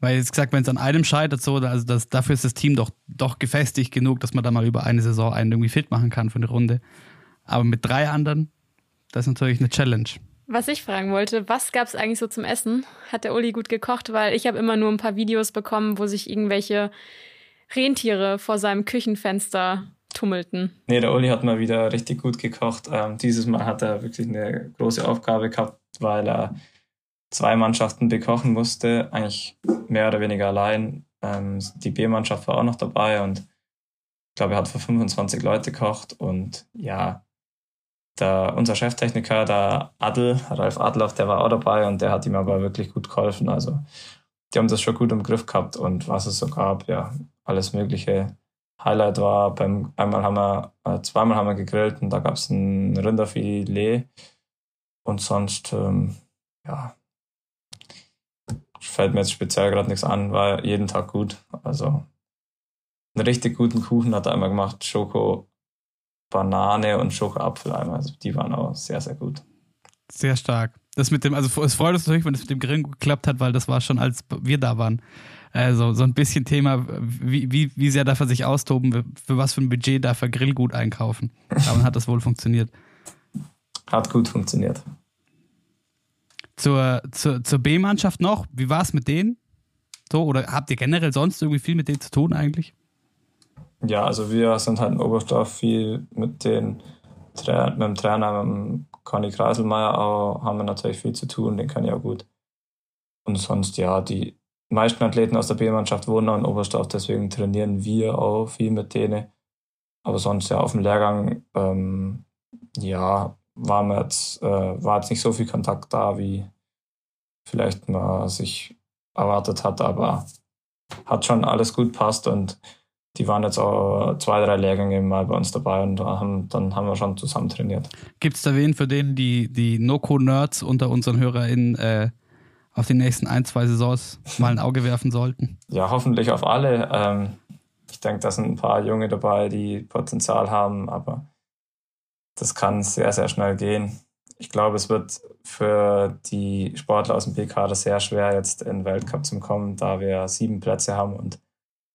Weil jetzt gesagt, wenn es an einem scheitert, so, also das, dafür ist das Team doch, doch gefestigt genug, dass man da mal über eine Saison einen irgendwie fit machen kann für eine Runde. Aber mit drei anderen, das ist natürlich eine Challenge. Was ich fragen wollte, was gab es eigentlich so zum Essen? Hat der Uli gut gekocht? Weil ich habe immer nur ein paar Videos bekommen, wo sich irgendwelche Rentiere vor seinem Küchenfenster tummelten. Nee, der Uli hat mal wieder richtig gut gekocht. Ähm, dieses Mal hat er wirklich eine große Aufgabe gehabt, weil er zwei Mannschaften bekochen musste, eigentlich mehr oder weniger allein. Ähm, die B-Mannschaft war auch noch dabei und ich glaube, er hat für 25 Leute gekocht und ja, der, unser Cheftechniker, der Adel, Ralf Adloff, der war auch dabei und der hat ihm aber wirklich gut geholfen. Also die haben das schon gut im Griff gehabt und was es so gab, ja, alles Mögliche. Highlight war, beim einmal haben wir, äh, zweimal haben wir gegrillt und da gab es ein Rinderfilet und sonst, ähm, ja, fällt mir jetzt speziell gerade nichts an, war jeden Tag gut. Also einen richtig guten Kuchen hat er einmal gemacht, Schoko Banane und Schokoapfeleimer. Also die waren auch sehr, sehr gut. Sehr stark. Das mit dem, also es freut uns natürlich, wenn es mit dem Grillen geklappt hat, weil das war schon, als wir da waren. Also so ein bisschen Thema, wie, wie, wie sehr darf er sich austoben, für was für ein Budget darf er Grillgut einkaufen. Aber dann hat das wohl funktioniert. Hat gut funktioniert. Zur, zur, zur B-Mannschaft noch, wie war es mit denen? So, oder habt ihr generell sonst irgendwie viel mit denen zu tun eigentlich? Ja, also wir sind halt in Oberstdorf viel mit, den, mit dem Trainer, mit dem Conny Kreiselmeier auch, haben wir natürlich viel zu tun, den kann ich auch gut. Und sonst, ja, die meisten Athleten aus der B-Mannschaft wohnen auch in Oberstdorf, deswegen trainieren wir auch viel mit denen. Aber sonst ja auf dem Lehrgang, ähm, ja, war, mir jetzt, äh, war jetzt nicht so viel Kontakt da, wie vielleicht man sich erwartet hat, aber hat schon alles gut passt und die waren jetzt auch zwei, drei Lehrgänge mal bei uns dabei und haben, dann haben wir schon zusammen trainiert. Gibt es da wen, für den die, die Noco-Nerds unter unseren HörerInnen äh, auf die nächsten ein, zwei Saisons mal ein Auge werfen sollten? Ja, hoffentlich auf alle. Ähm, ich denke, da sind ein paar Junge dabei, die Potenzial haben, aber das kann sehr, sehr schnell gehen. Ich glaube, es wird für die Sportler aus dem PK sehr schwer, jetzt in den Weltcup zu kommen, da wir sieben Plätze haben und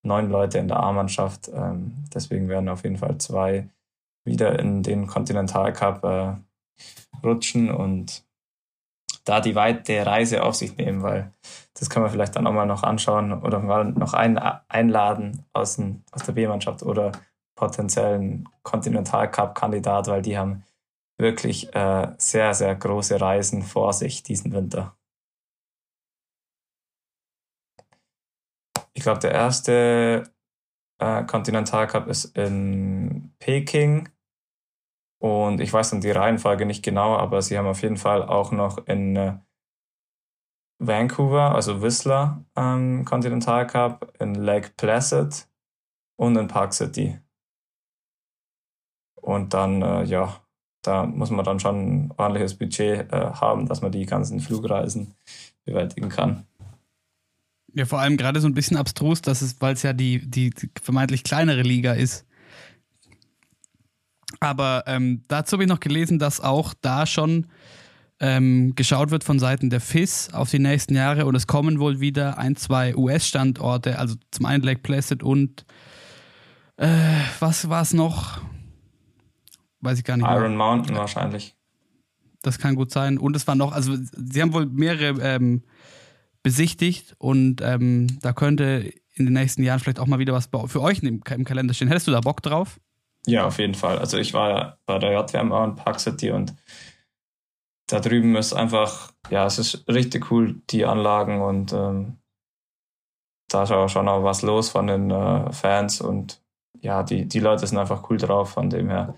neun Leute in der A-Mannschaft. Ähm, deswegen werden auf jeden Fall zwei wieder in den Continental Cup äh, rutschen und da die weite Reise auf sich nehmen, weil das können wir vielleicht dann auch mal noch anschauen oder mal noch einen einladen aus, den, aus der B-Mannschaft oder potenziellen Continental Cup-Kandidat, weil die haben wirklich äh, sehr, sehr große Reisen vor sich diesen Winter. Ich glaube, der erste äh, Continental Cup ist in Peking. Und ich weiß dann die Reihenfolge nicht genau, aber sie haben auf jeden Fall auch noch in, äh, Vancouver, also Whistler ähm, Continental Cup, in Lake Placid und in Park City. Und dann, äh, ja, da muss man dann schon ein ordentliches Budget äh, haben, dass man die ganzen Flugreisen bewältigen kann. Ja, vor allem gerade so ein bisschen abstrus, dass es, weil es ja die, die vermeintlich kleinere Liga ist. Aber ähm, dazu habe ich noch gelesen, dass auch da schon ähm, geschaut wird von Seiten der FIS auf die nächsten Jahre und es kommen wohl wieder ein, zwei US-Standorte, also zum einen Lake Placid und äh, was war es noch? Weiß ich gar nicht. Iron mehr. Mountain wahrscheinlich. Das kann gut sein. Und es waren noch, also sie haben wohl mehrere ähm, besichtigt und ähm, da könnte in den nächsten Jahren vielleicht auch mal wieder was für euch im, im Kalender stehen. Hättest du da Bock drauf? Ja, auf jeden Fall. Also ich war bei der JWMA in Park City und da drüben ist einfach, ja, es ist richtig cool, die Anlagen und ähm, da ist auch schon auch was los von den äh, Fans und ja, die, die Leute sind einfach cool drauf, von dem her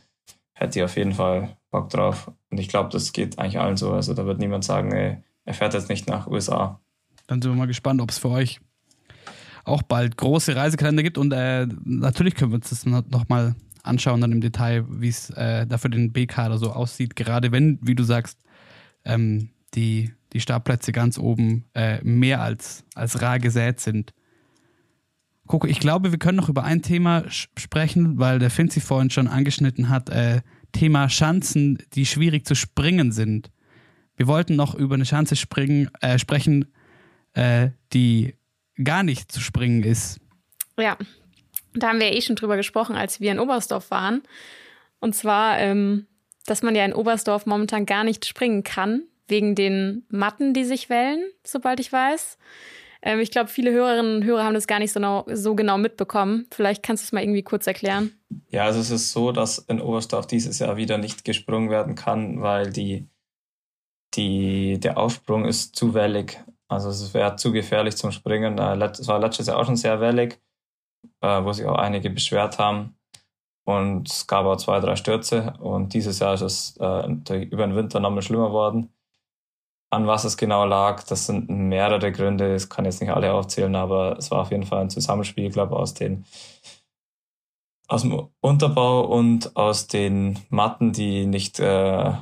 hätte ich auf jeden Fall Bock drauf. Und ich glaube, das geht eigentlich allen so. Also da wird niemand sagen, ey, er fährt jetzt nicht nach USA. Dann sind wir mal gespannt, ob es für euch auch bald große Reisekalender gibt. Und äh, natürlich können wir uns das nochmal anschauen, dann im Detail, wie es äh, da für den B-Kader so aussieht. Gerade wenn, wie du sagst, ähm, die, die Startplätze ganz oben äh, mehr als, als rar gesät sind. Guck, ich glaube, wir können noch über ein Thema sprechen, weil der Finzi vorhin schon angeschnitten hat. Äh, Thema Schanzen, die schwierig zu springen sind. Wir wollten noch über eine Schanze springen, äh, sprechen, äh, die gar nicht zu springen ist. Ja, da haben wir eh schon drüber gesprochen, als wir in Oberstdorf waren. Und zwar, ähm, dass man ja in Oberstdorf momentan gar nicht springen kann, wegen den Matten, die sich wellen, sobald ich weiß. Ähm, ich glaube, viele Hörerinnen und Hörer haben das gar nicht so, genau, so genau mitbekommen. Vielleicht kannst du es mal irgendwie kurz erklären. Ja, also es ist so, dass in Oberstdorf dieses Jahr wieder nicht gesprungen werden kann, weil die, die, der Aufsprung ist zu wellig. Also es wäre zu gefährlich zum Springen. Es war letztes Jahr auch schon sehr wellig, äh, wo sich auch einige beschwert haben. Und es gab auch zwei, drei Stürze. Und dieses Jahr ist es äh, über den Winter nochmal schlimmer worden. An was es genau lag, das sind mehrere Gründe. Ich kann jetzt nicht alle aufzählen, aber es war auf jeden Fall ein Zusammenspiel, glaube ich, aus den aus dem Unterbau und aus den Matten, die nicht äh,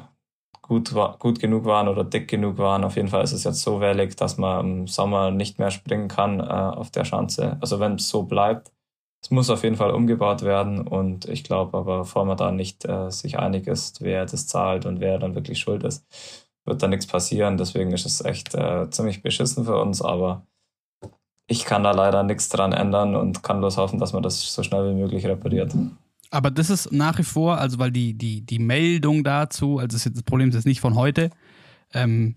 gut, gut genug waren oder dick genug waren. Auf jeden Fall ist es jetzt so wellig, dass man im Sommer nicht mehr springen kann äh, auf der Schanze. Also wenn es so bleibt. Es muss auf jeden Fall umgebaut werden und ich glaube aber, bevor man da nicht äh, sich einig ist, wer das zahlt und wer dann wirklich schuld ist, wird da nichts passieren. Deswegen ist es echt äh, ziemlich beschissen für uns, aber ich kann da leider nichts dran ändern und kann bloß hoffen, dass man das so schnell wie möglich repariert. Aber das ist nach wie vor, also weil die, die, die Meldung dazu, also das, Problem ist jetzt nicht von heute, ähm,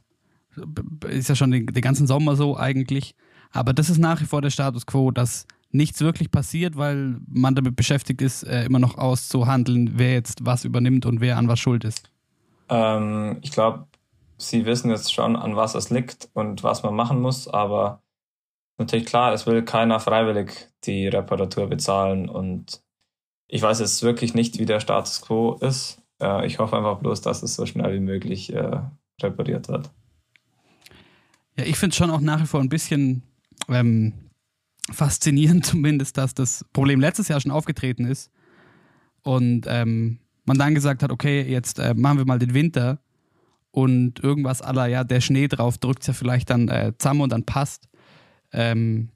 ist ja schon den, den ganzen Sommer so eigentlich, aber das ist nach wie vor der Status quo, dass nichts wirklich passiert, weil man damit beschäftigt ist, äh, immer noch auszuhandeln, wer jetzt was übernimmt und wer an was schuld ist. Ähm, ich glaube, Sie wissen jetzt schon, an was es liegt und was man machen muss, aber natürlich klar, es will keiner freiwillig die Reparatur bezahlen und ich weiß jetzt wirklich nicht, wie der Status quo ist. Äh, ich hoffe einfach bloß, dass es so schnell wie möglich äh, repariert wird. Ja, ich finde es schon auch nach wie vor ein bisschen ähm, faszinierend, zumindest, dass das Problem letztes Jahr schon aufgetreten ist und ähm, man dann gesagt hat, okay, jetzt äh, machen wir mal den Winter und irgendwas aller, ja, der Schnee drauf drückt ja vielleicht dann äh, zusammen und dann passt. Ähm,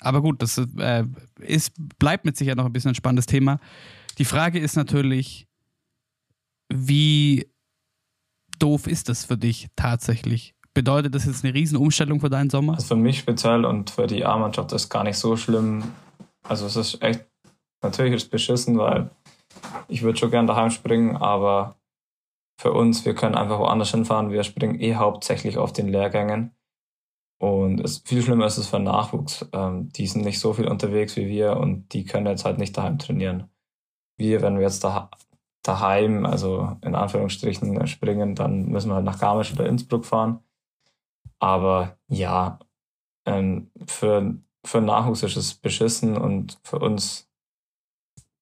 aber gut, das äh, ist, bleibt mit Sicherheit noch ein bisschen ein spannendes Thema. Die Frage ist natürlich, wie doof ist das für dich tatsächlich? Bedeutet das jetzt eine Riesenumstellung für deinen Sommer? Also für mich speziell und für die A-Mannschaft ist gar nicht so schlimm. Also es ist echt, natürlich ist es beschissen, weil ich würde schon gern daheim springen, aber für uns, wir können einfach woanders hinfahren. Wir springen eh hauptsächlich auf den Lehrgängen. Und es, viel schlimmer ist es für Nachwuchs. Ähm, die sind nicht so viel unterwegs wie wir und die können jetzt halt nicht daheim trainieren. Wir, wenn wir jetzt da, daheim, also in Anführungsstrichen, springen, dann müssen wir halt nach Garmisch oder Innsbruck fahren. Aber ja, ähm, für, für Nachwuchs ist es beschissen und für uns,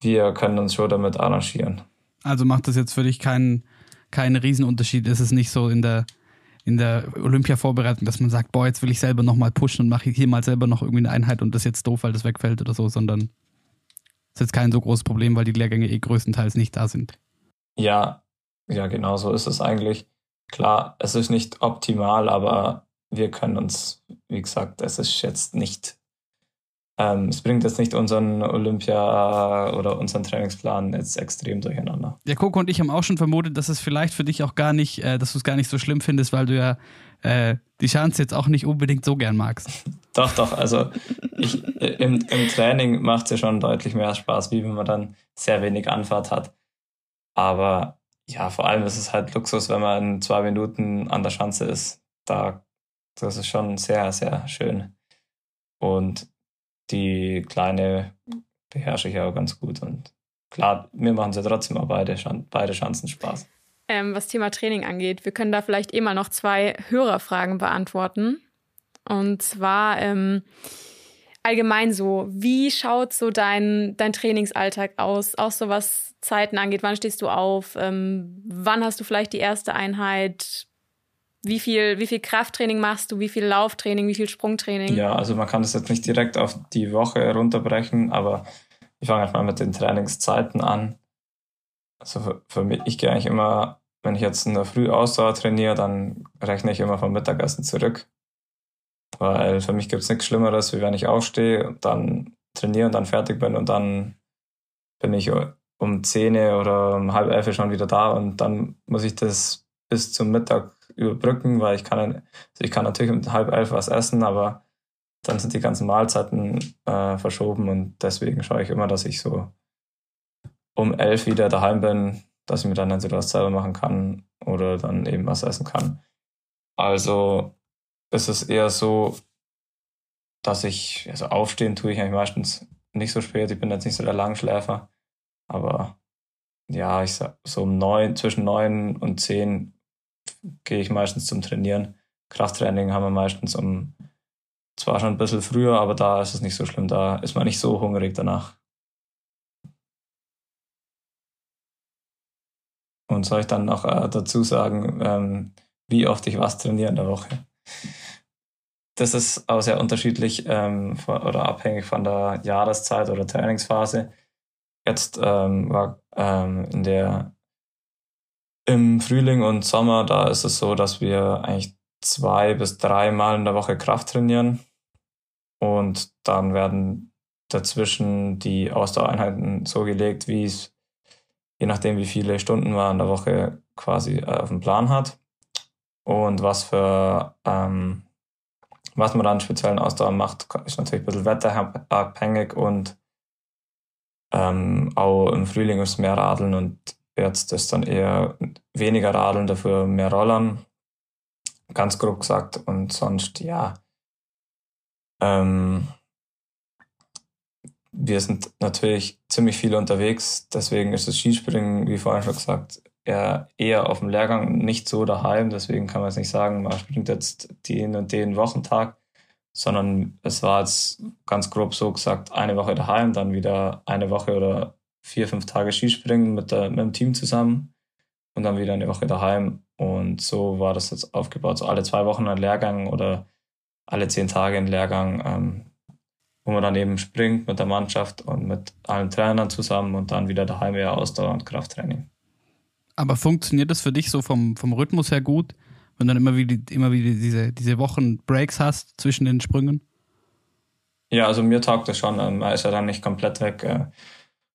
wir können uns schon damit arrangieren. Also macht das jetzt für dich keinen, keinen Riesenunterschied? Ist es nicht so in der in der Olympia-Vorbereitung, dass man sagt, boah, jetzt will ich selber nochmal pushen und mache hier mal selber noch irgendwie eine Einheit und das ist jetzt doof, weil das wegfällt oder so, sondern ist jetzt kein so großes Problem, weil die Lehrgänge eh größtenteils nicht da sind. Ja, ja, genau so ist es eigentlich. Klar, es ist nicht optimal, aber wir können uns, wie gesagt, es ist jetzt nicht, ähm, es bringt jetzt nicht unseren Olympia oder unseren Trainingsplan jetzt extrem durcheinander. Ja, Coco und ich haben auch schon vermutet, dass es vielleicht für dich auch gar nicht, äh, dass du es gar nicht so schlimm findest, weil du ja äh, die Chance jetzt auch nicht unbedingt so gern magst. Doch, doch, also ich, im, im Training macht es ja schon deutlich mehr Spaß, wie wenn man dann sehr wenig Anfahrt hat. Aber ja, vor allem ist es halt Luxus, wenn man in zwei Minuten an der Schanze ist. Da, das ist schon sehr, sehr schön. Und die kleine beherrsche ich auch ganz gut. Und klar, mir machen sie trotzdem auch beide, beide Schanzen Spaß. Ähm, was Thema Training angeht, wir können da vielleicht eh mal noch zwei Hörerfragen beantworten. Und zwar ähm, allgemein so, wie schaut so dein, dein Trainingsalltag aus? Auch so was Zeiten angeht, wann stehst du auf? Ähm, wann hast du vielleicht die erste Einheit? Wie viel, wie viel Krafttraining machst du? Wie viel Lauftraining? Wie viel Sprungtraining? Ja, also man kann das jetzt nicht direkt auf die Woche runterbrechen, aber ich fange einfach mal mit den Trainingszeiten an. Also für, für mich, ich gehe eigentlich immer, wenn ich jetzt in der Früh Ausdauer trainiere, dann rechne ich immer vom Mittagessen zurück. Weil für mich gibt es nichts Schlimmeres, wie wenn ich aufstehe und dann trainiere und dann fertig bin und dann bin ich um 10 oder um halb elf schon wieder da und dann muss ich das bis zum Mittag überbrücken, weil ich kann, also ich kann natürlich um halb elf was essen, aber dann sind die ganzen Mahlzeiten äh, verschoben und deswegen schaue ich immer, dass ich so um elf wieder daheim bin, dass ich mir dann entweder was selber machen kann oder dann eben was essen kann. Also ist es eher so, dass ich, also aufstehen tue ich eigentlich meistens nicht so spät. Ich bin jetzt nicht so der Langschläfer. Aber ja, ich sag so um neun, zwischen neun und zehn gehe ich meistens zum Trainieren. Krafttraining haben wir meistens um zwar schon ein bisschen früher, aber da ist es nicht so schlimm. Da ist man nicht so hungrig danach. Und soll ich dann noch äh, dazu sagen, ähm, wie oft ich was trainiere in der Woche? Das ist auch sehr unterschiedlich ähm, von, oder abhängig von der Jahreszeit oder Trainingsphase. Jetzt ähm, war ähm, in der im Frühling und Sommer, da ist es so, dass wir eigentlich zwei bis drei Mal in der Woche Kraft trainieren. Und dann werden dazwischen die Ausdauereinheiten so gelegt, wie es je nachdem, wie viele Stunden man in der Woche quasi äh, auf dem Plan hat. Und was für ähm, was man dann speziellen Ausdauer macht, ist natürlich ein bisschen wetterabhängig und ähm, auch im Frühling ist mehr Radeln und jetzt ist dann eher weniger Radeln, dafür mehr Rollern. Ganz grob gesagt. Und sonst, ja. Ähm, wir sind natürlich ziemlich viel unterwegs, deswegen ist das Skispringen, wie vorhin schon gesagt, eher, eher auf dem Lehrgang, nicht so daheim. Deswegen kann man jetzt nicht sagen, man springt jetzt den und den Wochentag, sondern es war jetzt ganz grob so gesagt, eine Woche daheim, dann wieder eine Woche oder vier, fünf Tage Skispringen mit, der, mit dem Team zusammen und dann wieder eine Woche daheim. Und so war das jetzt aufgebaut. So alle zwei Wochen ein Lehrgang oder alle zehn Tage ein Lehrgang, ähm, wo man dann eben springt mit der Mannschaft und mit allen Trainern zusammen und dann wieder daheim eher Ausdauer und Krafttraining. Aber funktioniert das für dich so vom, vom Rhythmus her gut? wenn du dann immer wieder, immer wieder diese, diese Wochen Breaks hast zwischen den Sprüngen? Ja, also mir taugt das schon. Man ist ja dann nicht komplett weg.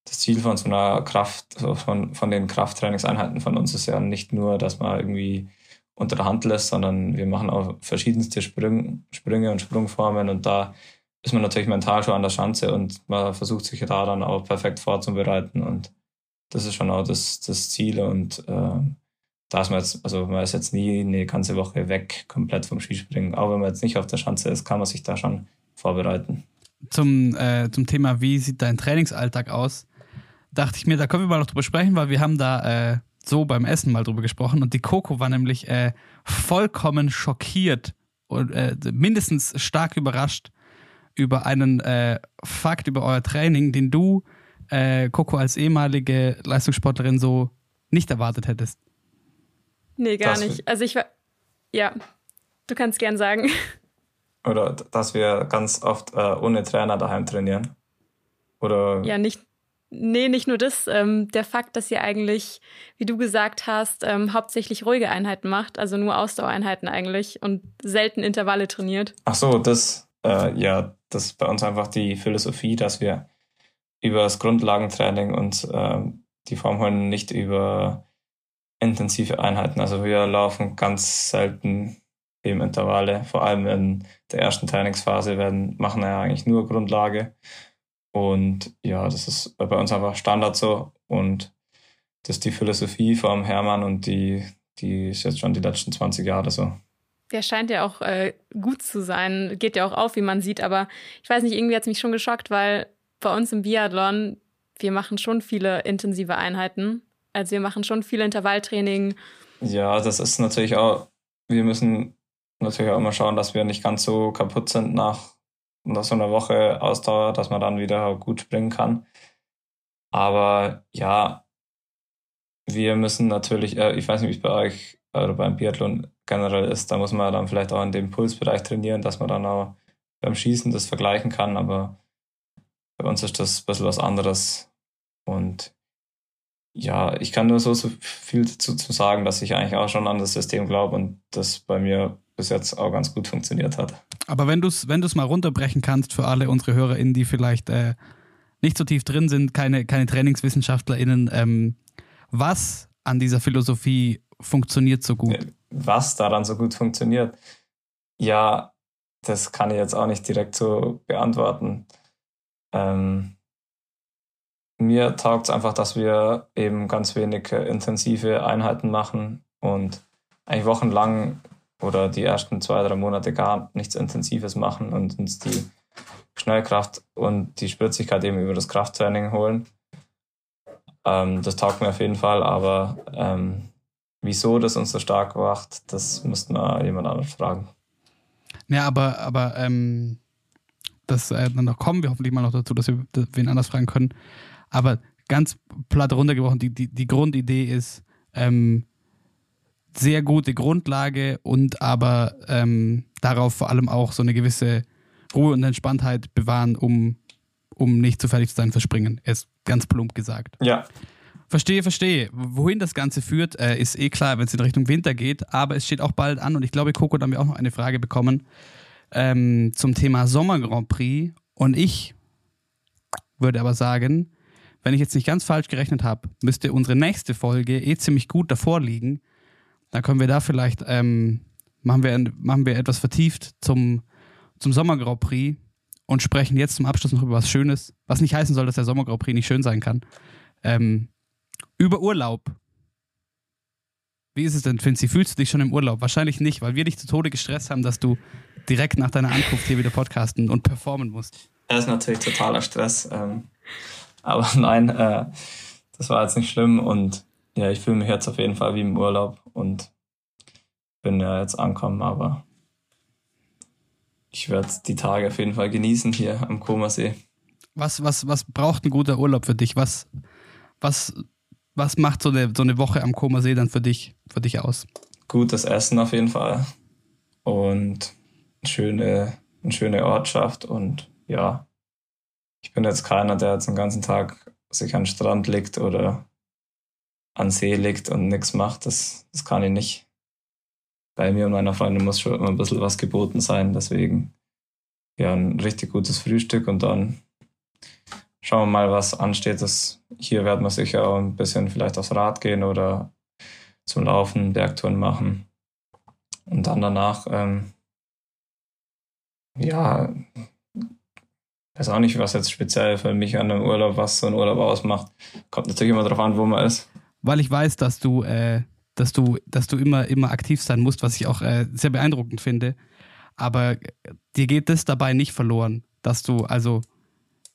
Das Ziel von so einer Kraft, von, von den Krafttrainingseinheiten von uns ist ja nicht nur, dass man irgendwie unter der Hand lässt, sondern wir machen auch verschiedenste Sprünge, Sprünge und Sprungformen und da ist man natürlich mental schon an der Schanze und man versucht sich da dann auch perfekt vorzubereiten und das ist schon auch das, das Ziel und äh, da ist man jetzt, also man ist jetzt nie eine ganze Woche weg, komplett vom Skispringen. Auch wenn man jetzt nicht auf der Schanze ist, kann man sich da schon vorbereiten. Zum, äh, zum Thema, wie sieht dein Trainingsalltag aus, dachte ich mir, da können wir mal noch drüber sprechen, weil wir haben da äh, so beim Essen mal drüber gesprochen und die Coco war nämlich äh, vollkommen schockiert und äh, mindestens stark überrascht über einen äh, Fakt über euer Training, den du, äh, Coco, als ehemalige Leistungssportlerin so nicht erwartet hättest. Nee, gar das nicht. Also ich war, Ja, du kannst gern sagen. Oder dass wir ganz oft äh, ohne Trainer daheim trainieren. Oder ja, nicht, nee, nicht nur das. Ähm, der Fakt, dass ihr eigentlich, wie du gesagt hast, ähm, hauptsächlich ruhige Einheiten macht, also nur Ausdauereinheiten eigentlich und selten Intervalle trainiert. Ach so, das, äh, ja, das ist bei uns einfach die Philosophie, dass wir über das Grundlagentraining und äh, die Form holen, nicht über intensive Einheiten. Also wir laufen ganz selten eben Intervalle. Vor allem in der ersten Trainingsphase werden, machen wir ja eigentlich nur Grundlage. Und ja, das ist bei uns einfach Standard so. Und das ist die Philosophie vom Hermann und die, die ist jetzt schon die letzten 20 Jahre so. Der scheint ja auch äh, gut zu sein, geht ja auch auf, wie man sieht. Aber ich weiß nicht, irgendwie hat es mich schon geschockt, weil bei uns im Biathlon, wir machen schon viele intensive Einheiten. Also wir machen schon viel Intervalltraining. Ja, das ist natürlich auch, wir müssen natürlich auch immer schauen, dass wir nicht ganz so kaputt sind nach, nach so einer Woche Ausdauer, dass man dann wieder gut springen kann. Aber ja, wir müssen natürlich, äh, ich weiß nicht, wie es bei euch oder beim Biathlon generell ist, da muss man dann vielleicht auch in dem Pulsbereich trainieren, dass man dann auch beim Schießen das vergleichen kann, aber bei uns ist das ein bisschen was anderes. Und ja, ich kann nur so, so viel dazu zu sagen, dass ich eigentlich auch schon an das System glaube und das bei mir bis jetzt auch ganz gut funktioniert hat. Aber wenn du es wenn mal runterbrechen kannst für alle unsere HörerInnen, die vielleicht äh, nicht so tief drin sind, keine, keine TrainingswissenschaftlerInnen, ähm, was an dieser Philosophie funktioniert so gut? Was daran so gut funktioniert? Ja, das kann ich jetzt auch nicht direkt so beantworten. Ähm, mir taugt es einfach, dass wir eben ganz wenig intensive Einheiten machen und eigentlich wochenlang oder die ersten zwei, drei Monate gar nichts Intensives machen und uns die Schnellkraft und die Spritzigkeit eben über das Krafttraining holen. Ähm, das taugt mir auf jeden Fall, aber ähm, wieso das uns so stark macht, das müssten wir jemand anderen fragen. Ja, aber, aber ähm, das äh, dann noch kommen wir hoffentlich mal noch dazu, dass wir wen anders fragen können. Aber ganz platt runtergebrochen, die, die, die Grundidee ist, ähm, sehr gute Grundlage und aber ähm, darauf vor allem auch so eine gewisse Ruhe und Entspanntheit bewahren, um, um nicht zu fertig zu sein fürs Springen. Ist ganz plump gesagt. Ja. Verstehe, verstehe. Wohin das Ganze führt, äh, ist eh klar, wenn es in Richtung Winter geht, aber es steht auch bald an und ich glaube, Coco, da haben wir auch noch eine Frage bekommen ähm, zum Thema Sommer Grand Prix und ich würde aber sagen, wenn ich jetzt nicht ganz falsch gerechnet habe, müsste unsere nächste Folge eh ziemlich gut davor liegen, dann können wir da vielleicht, ähm, machen, wir, machen wir etwas vertieft zum, zum Sommer Grand Prix und sprechen jetzt zum Abschluss noch über was Schönes, was nicht heißen soll, dass der Sommer Grand Prix nicht schön sein kann. Ähm, über Urlaub. Wie ist es denn, Finzi? Fühlst du dich schon im Urlaub? Wahrscheinlich nicht, weil wir dich zu Tode gestresst haben, dass du direkt nach deiner Ankunft hier wieder podcasten und performen musst. Das ist natürlich totaler Stress. Ähm, aber nein, äh, das war jetzt nicht schlimm und ja, ich fühle mich jetzt auf jeden Fall wie im Urlaub und bin ja jetzt angekommen, aber ich werde die Tage auf jeden Fall genießen hier am Komersee. Was, was, was braucht ein guter Urlaub für dich? Was, was, was macht so eine, so eine Woche am Komersee dann für dich, für dich aus? Gutes Essen auf jeden Fall und eine schöne, eine schöne Ortschaft und ja, ich bin jetzt keiner, der jetzt den ganzen Tag sich an den Strand legt oder an See liegt und nichts macht, das, das kann ich nicht. Bei mir und meiner Freundin muss schon immer ein bisschen was geboten sein, deswegen ja, ein richtig gutes Frühstück und dann schauen wir mal, was ansteht. Das, hier werden wir sicher auch ein bisschen vielleicht aufs Rad gehen oder zum Laufen, Bergtouren machen. Und dann danach, ähm, ja, weiß auch nicht, was jetzt speziell für mich an einem Urlaub, was so ein Urlaub ausmacht. Kommt natürlich immer darauf an, wo man ist weil ich weiß, dass du, äh, dass du, dass du immer, immer aktiv sein musst, was ich auch äh, sehr beeindruckend finde. Aber dir geht das dabei nicht verloren, dass du, also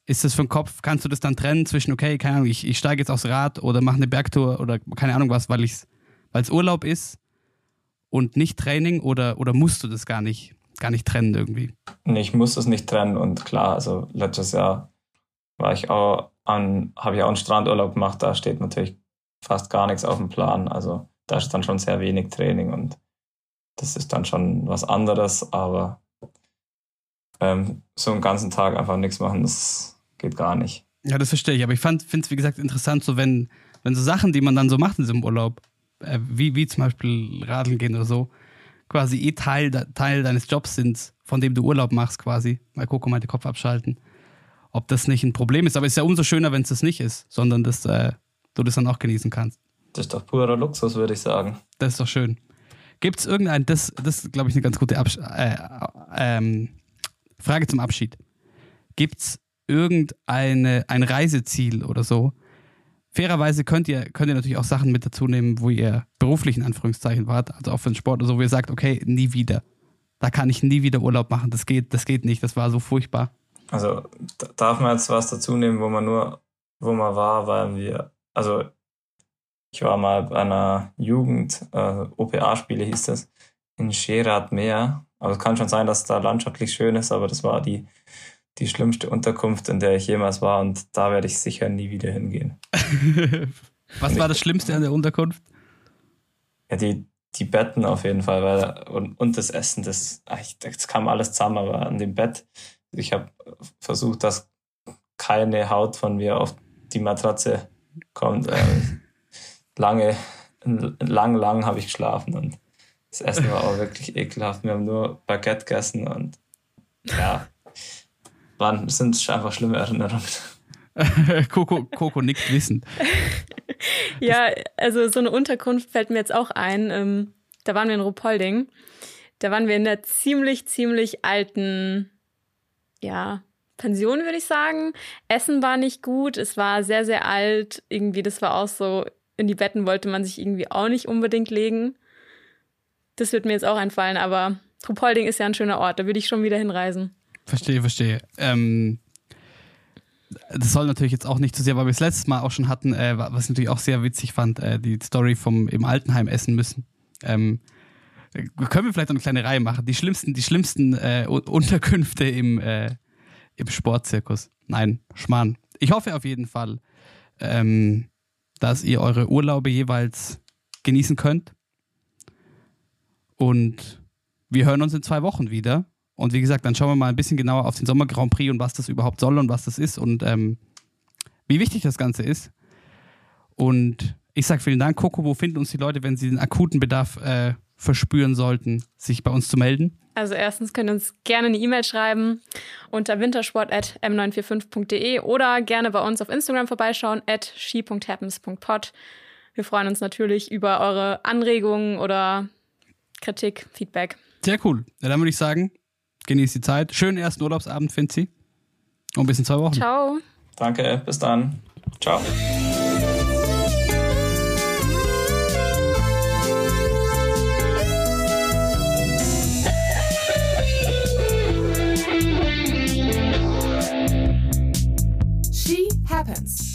ist das für den Kopf, kannst du das dann trennen zwischen, okay, keine Ahnung, ich, ich steige jetzt aufs Rad oder mache eine Bergtour oder keine Ahnung was, weil es Urlaub ist und nicht Training oder, oder musst du das gar nicht, gar nicht trennen irgendwie? Nee, ich muss das nicht trennen und klar, also letztes Jahr war ich auch an, habe ich auch einen Strandurlaub gemacht, da steht natürlich fast gar nichts auf dem Plan. Also da ist dann schon sehr wenig Training und das ist dann schon was anderes, aber ähm, so einen ganzen Tag einfach nichts machen, das geht gar nicht. Ja, das verstehe ich. Aber ich finde es, wie gesagt, interessant, so wenn, wenn so Sachen, die man dann so macht in diesem Urlaub, äh, wie, wie zum Beispiel Radeln gehen oder so, quasi eh Teil, Teil deines Jobs sind, von dem du Urlaub machst, quasi. Weil Coco meinte Kopf abschalten. Ob das nicht ein Problem ist. Aber es ist ja umso schöner, wenn es das nicht ist, sondern dass äh, du das dann auch genießen kannst. Das ist doch purer Luxus, würde ich sagen. Das ist doch schön. Gibt es irgendein, das, das ist, glaube ich, eine ganz gute Absch äh, ähm, Frage zum Abschied. Gibt es irgendeine ein Reiseziel oder so? Fairerweise könnt ihr, könnt ihr natürlich auch Sachen mit dazu nehmen, wo ihr beruflich in Anführungszeichen wart, also auch für den Sport oder so, wo ihr sagt, okay, nie wieder. Da kann ich nie wieder Urlaub machen. Das geht, das geht nicht. Das war so furchtbar. Also darf man jetzt was dazu nehmen, wo man nur, wo man war, weil wir, also ich war mal bei einer Jugend, äh, OPA-Spiele hieß das, in Scherat Meer. Aber es kann schon sein, dass es da landschaftlich schön ist, aber das war die, die schlimmste Unterkunft, in der ich jemals war und da werde ich sicher nie wieder hingehen. Was war das Schlimmste an der Unterkunft? Ja, die, die Betten auf jeden Fall, weil und, und das Essen, das, das kam alles zusammen, aber an dem Bett, ich habe versucht, dass keine Haut von mir auf die Matratze kommt. Ähm, lange, lang, lang habe ich geschlafen und das Essen war auch wirklich ekelhaft. Wir haben nur Baguette gegessen und ja, waren, sind einfach schlimme Erinnerungen. Coco, Coco nickt wissend. ja, also so eine Unterkunft fällt mir jetzt auch ein. Ähm, da waren wir in Ruhpolding. Da waren wir in einer ziemlich, ziemlich alten, ja, Pension, würde ich sagen. Essen war nicht gut, es war sehr, sehr alt. Irgendwie, das war auch so in die Betten wollte man sich irgendwie auch nicht unbedingt legen. Das wird mir jetzt auch einfallen, aber Truppolding ist ja ein schöner Ort, da würde ich schon wieder hinreisen. Verstehe, verstehe. Ähm, das soll natürlich jetzt auch nicht zu sehr, weil wir es letztes Mal auch schon hatten, äh, was ich natürlich auch sehr witzig fand, äh, die Story vom im Altenheim essen müssen. Ähm, können wir vielleicht noch eine kleine Reihe machen? Die schlimmsten, die schlimmsten äh, Unterkünfte im, äh, im Sportzirkus. Nein, Schmarrn. Ich hoffe auf jeden Fall, ähm, dass ihr eure Urlaube jeweils genießen könnt. Und wir hören uns in zwei Wochen wieder. Und wie gesagt, dann schauen wir mal ein bisschen genauer auf den Sommer Grand Prix und was das überhaupt soll und was das ist und ähm, wie wichtig das Ganze ist. Und ich sage vielen Dank, Coco. Wo finden uns die Leute, wenn sie den akuten Bedarf äh, verspüren sollten, sich bei uns zu melden? Also erstens könnt ihr uns gerne eine E-Mail schreiben unter wintersport.m945.de oder gerne bei uns auf Instagram vorbeischauen at she.happens.pod. Wir freuen uns natürlich über eure Anregungen oder Kritik, Feedback. Sehr cool. Ja, dann würde ich sagen, genießt die Zeit. Schönen ersten Urlaubsabend, Finzi. Und bis in zwei Wochen. Ciao. Danke, bis dann. Ciao. happens.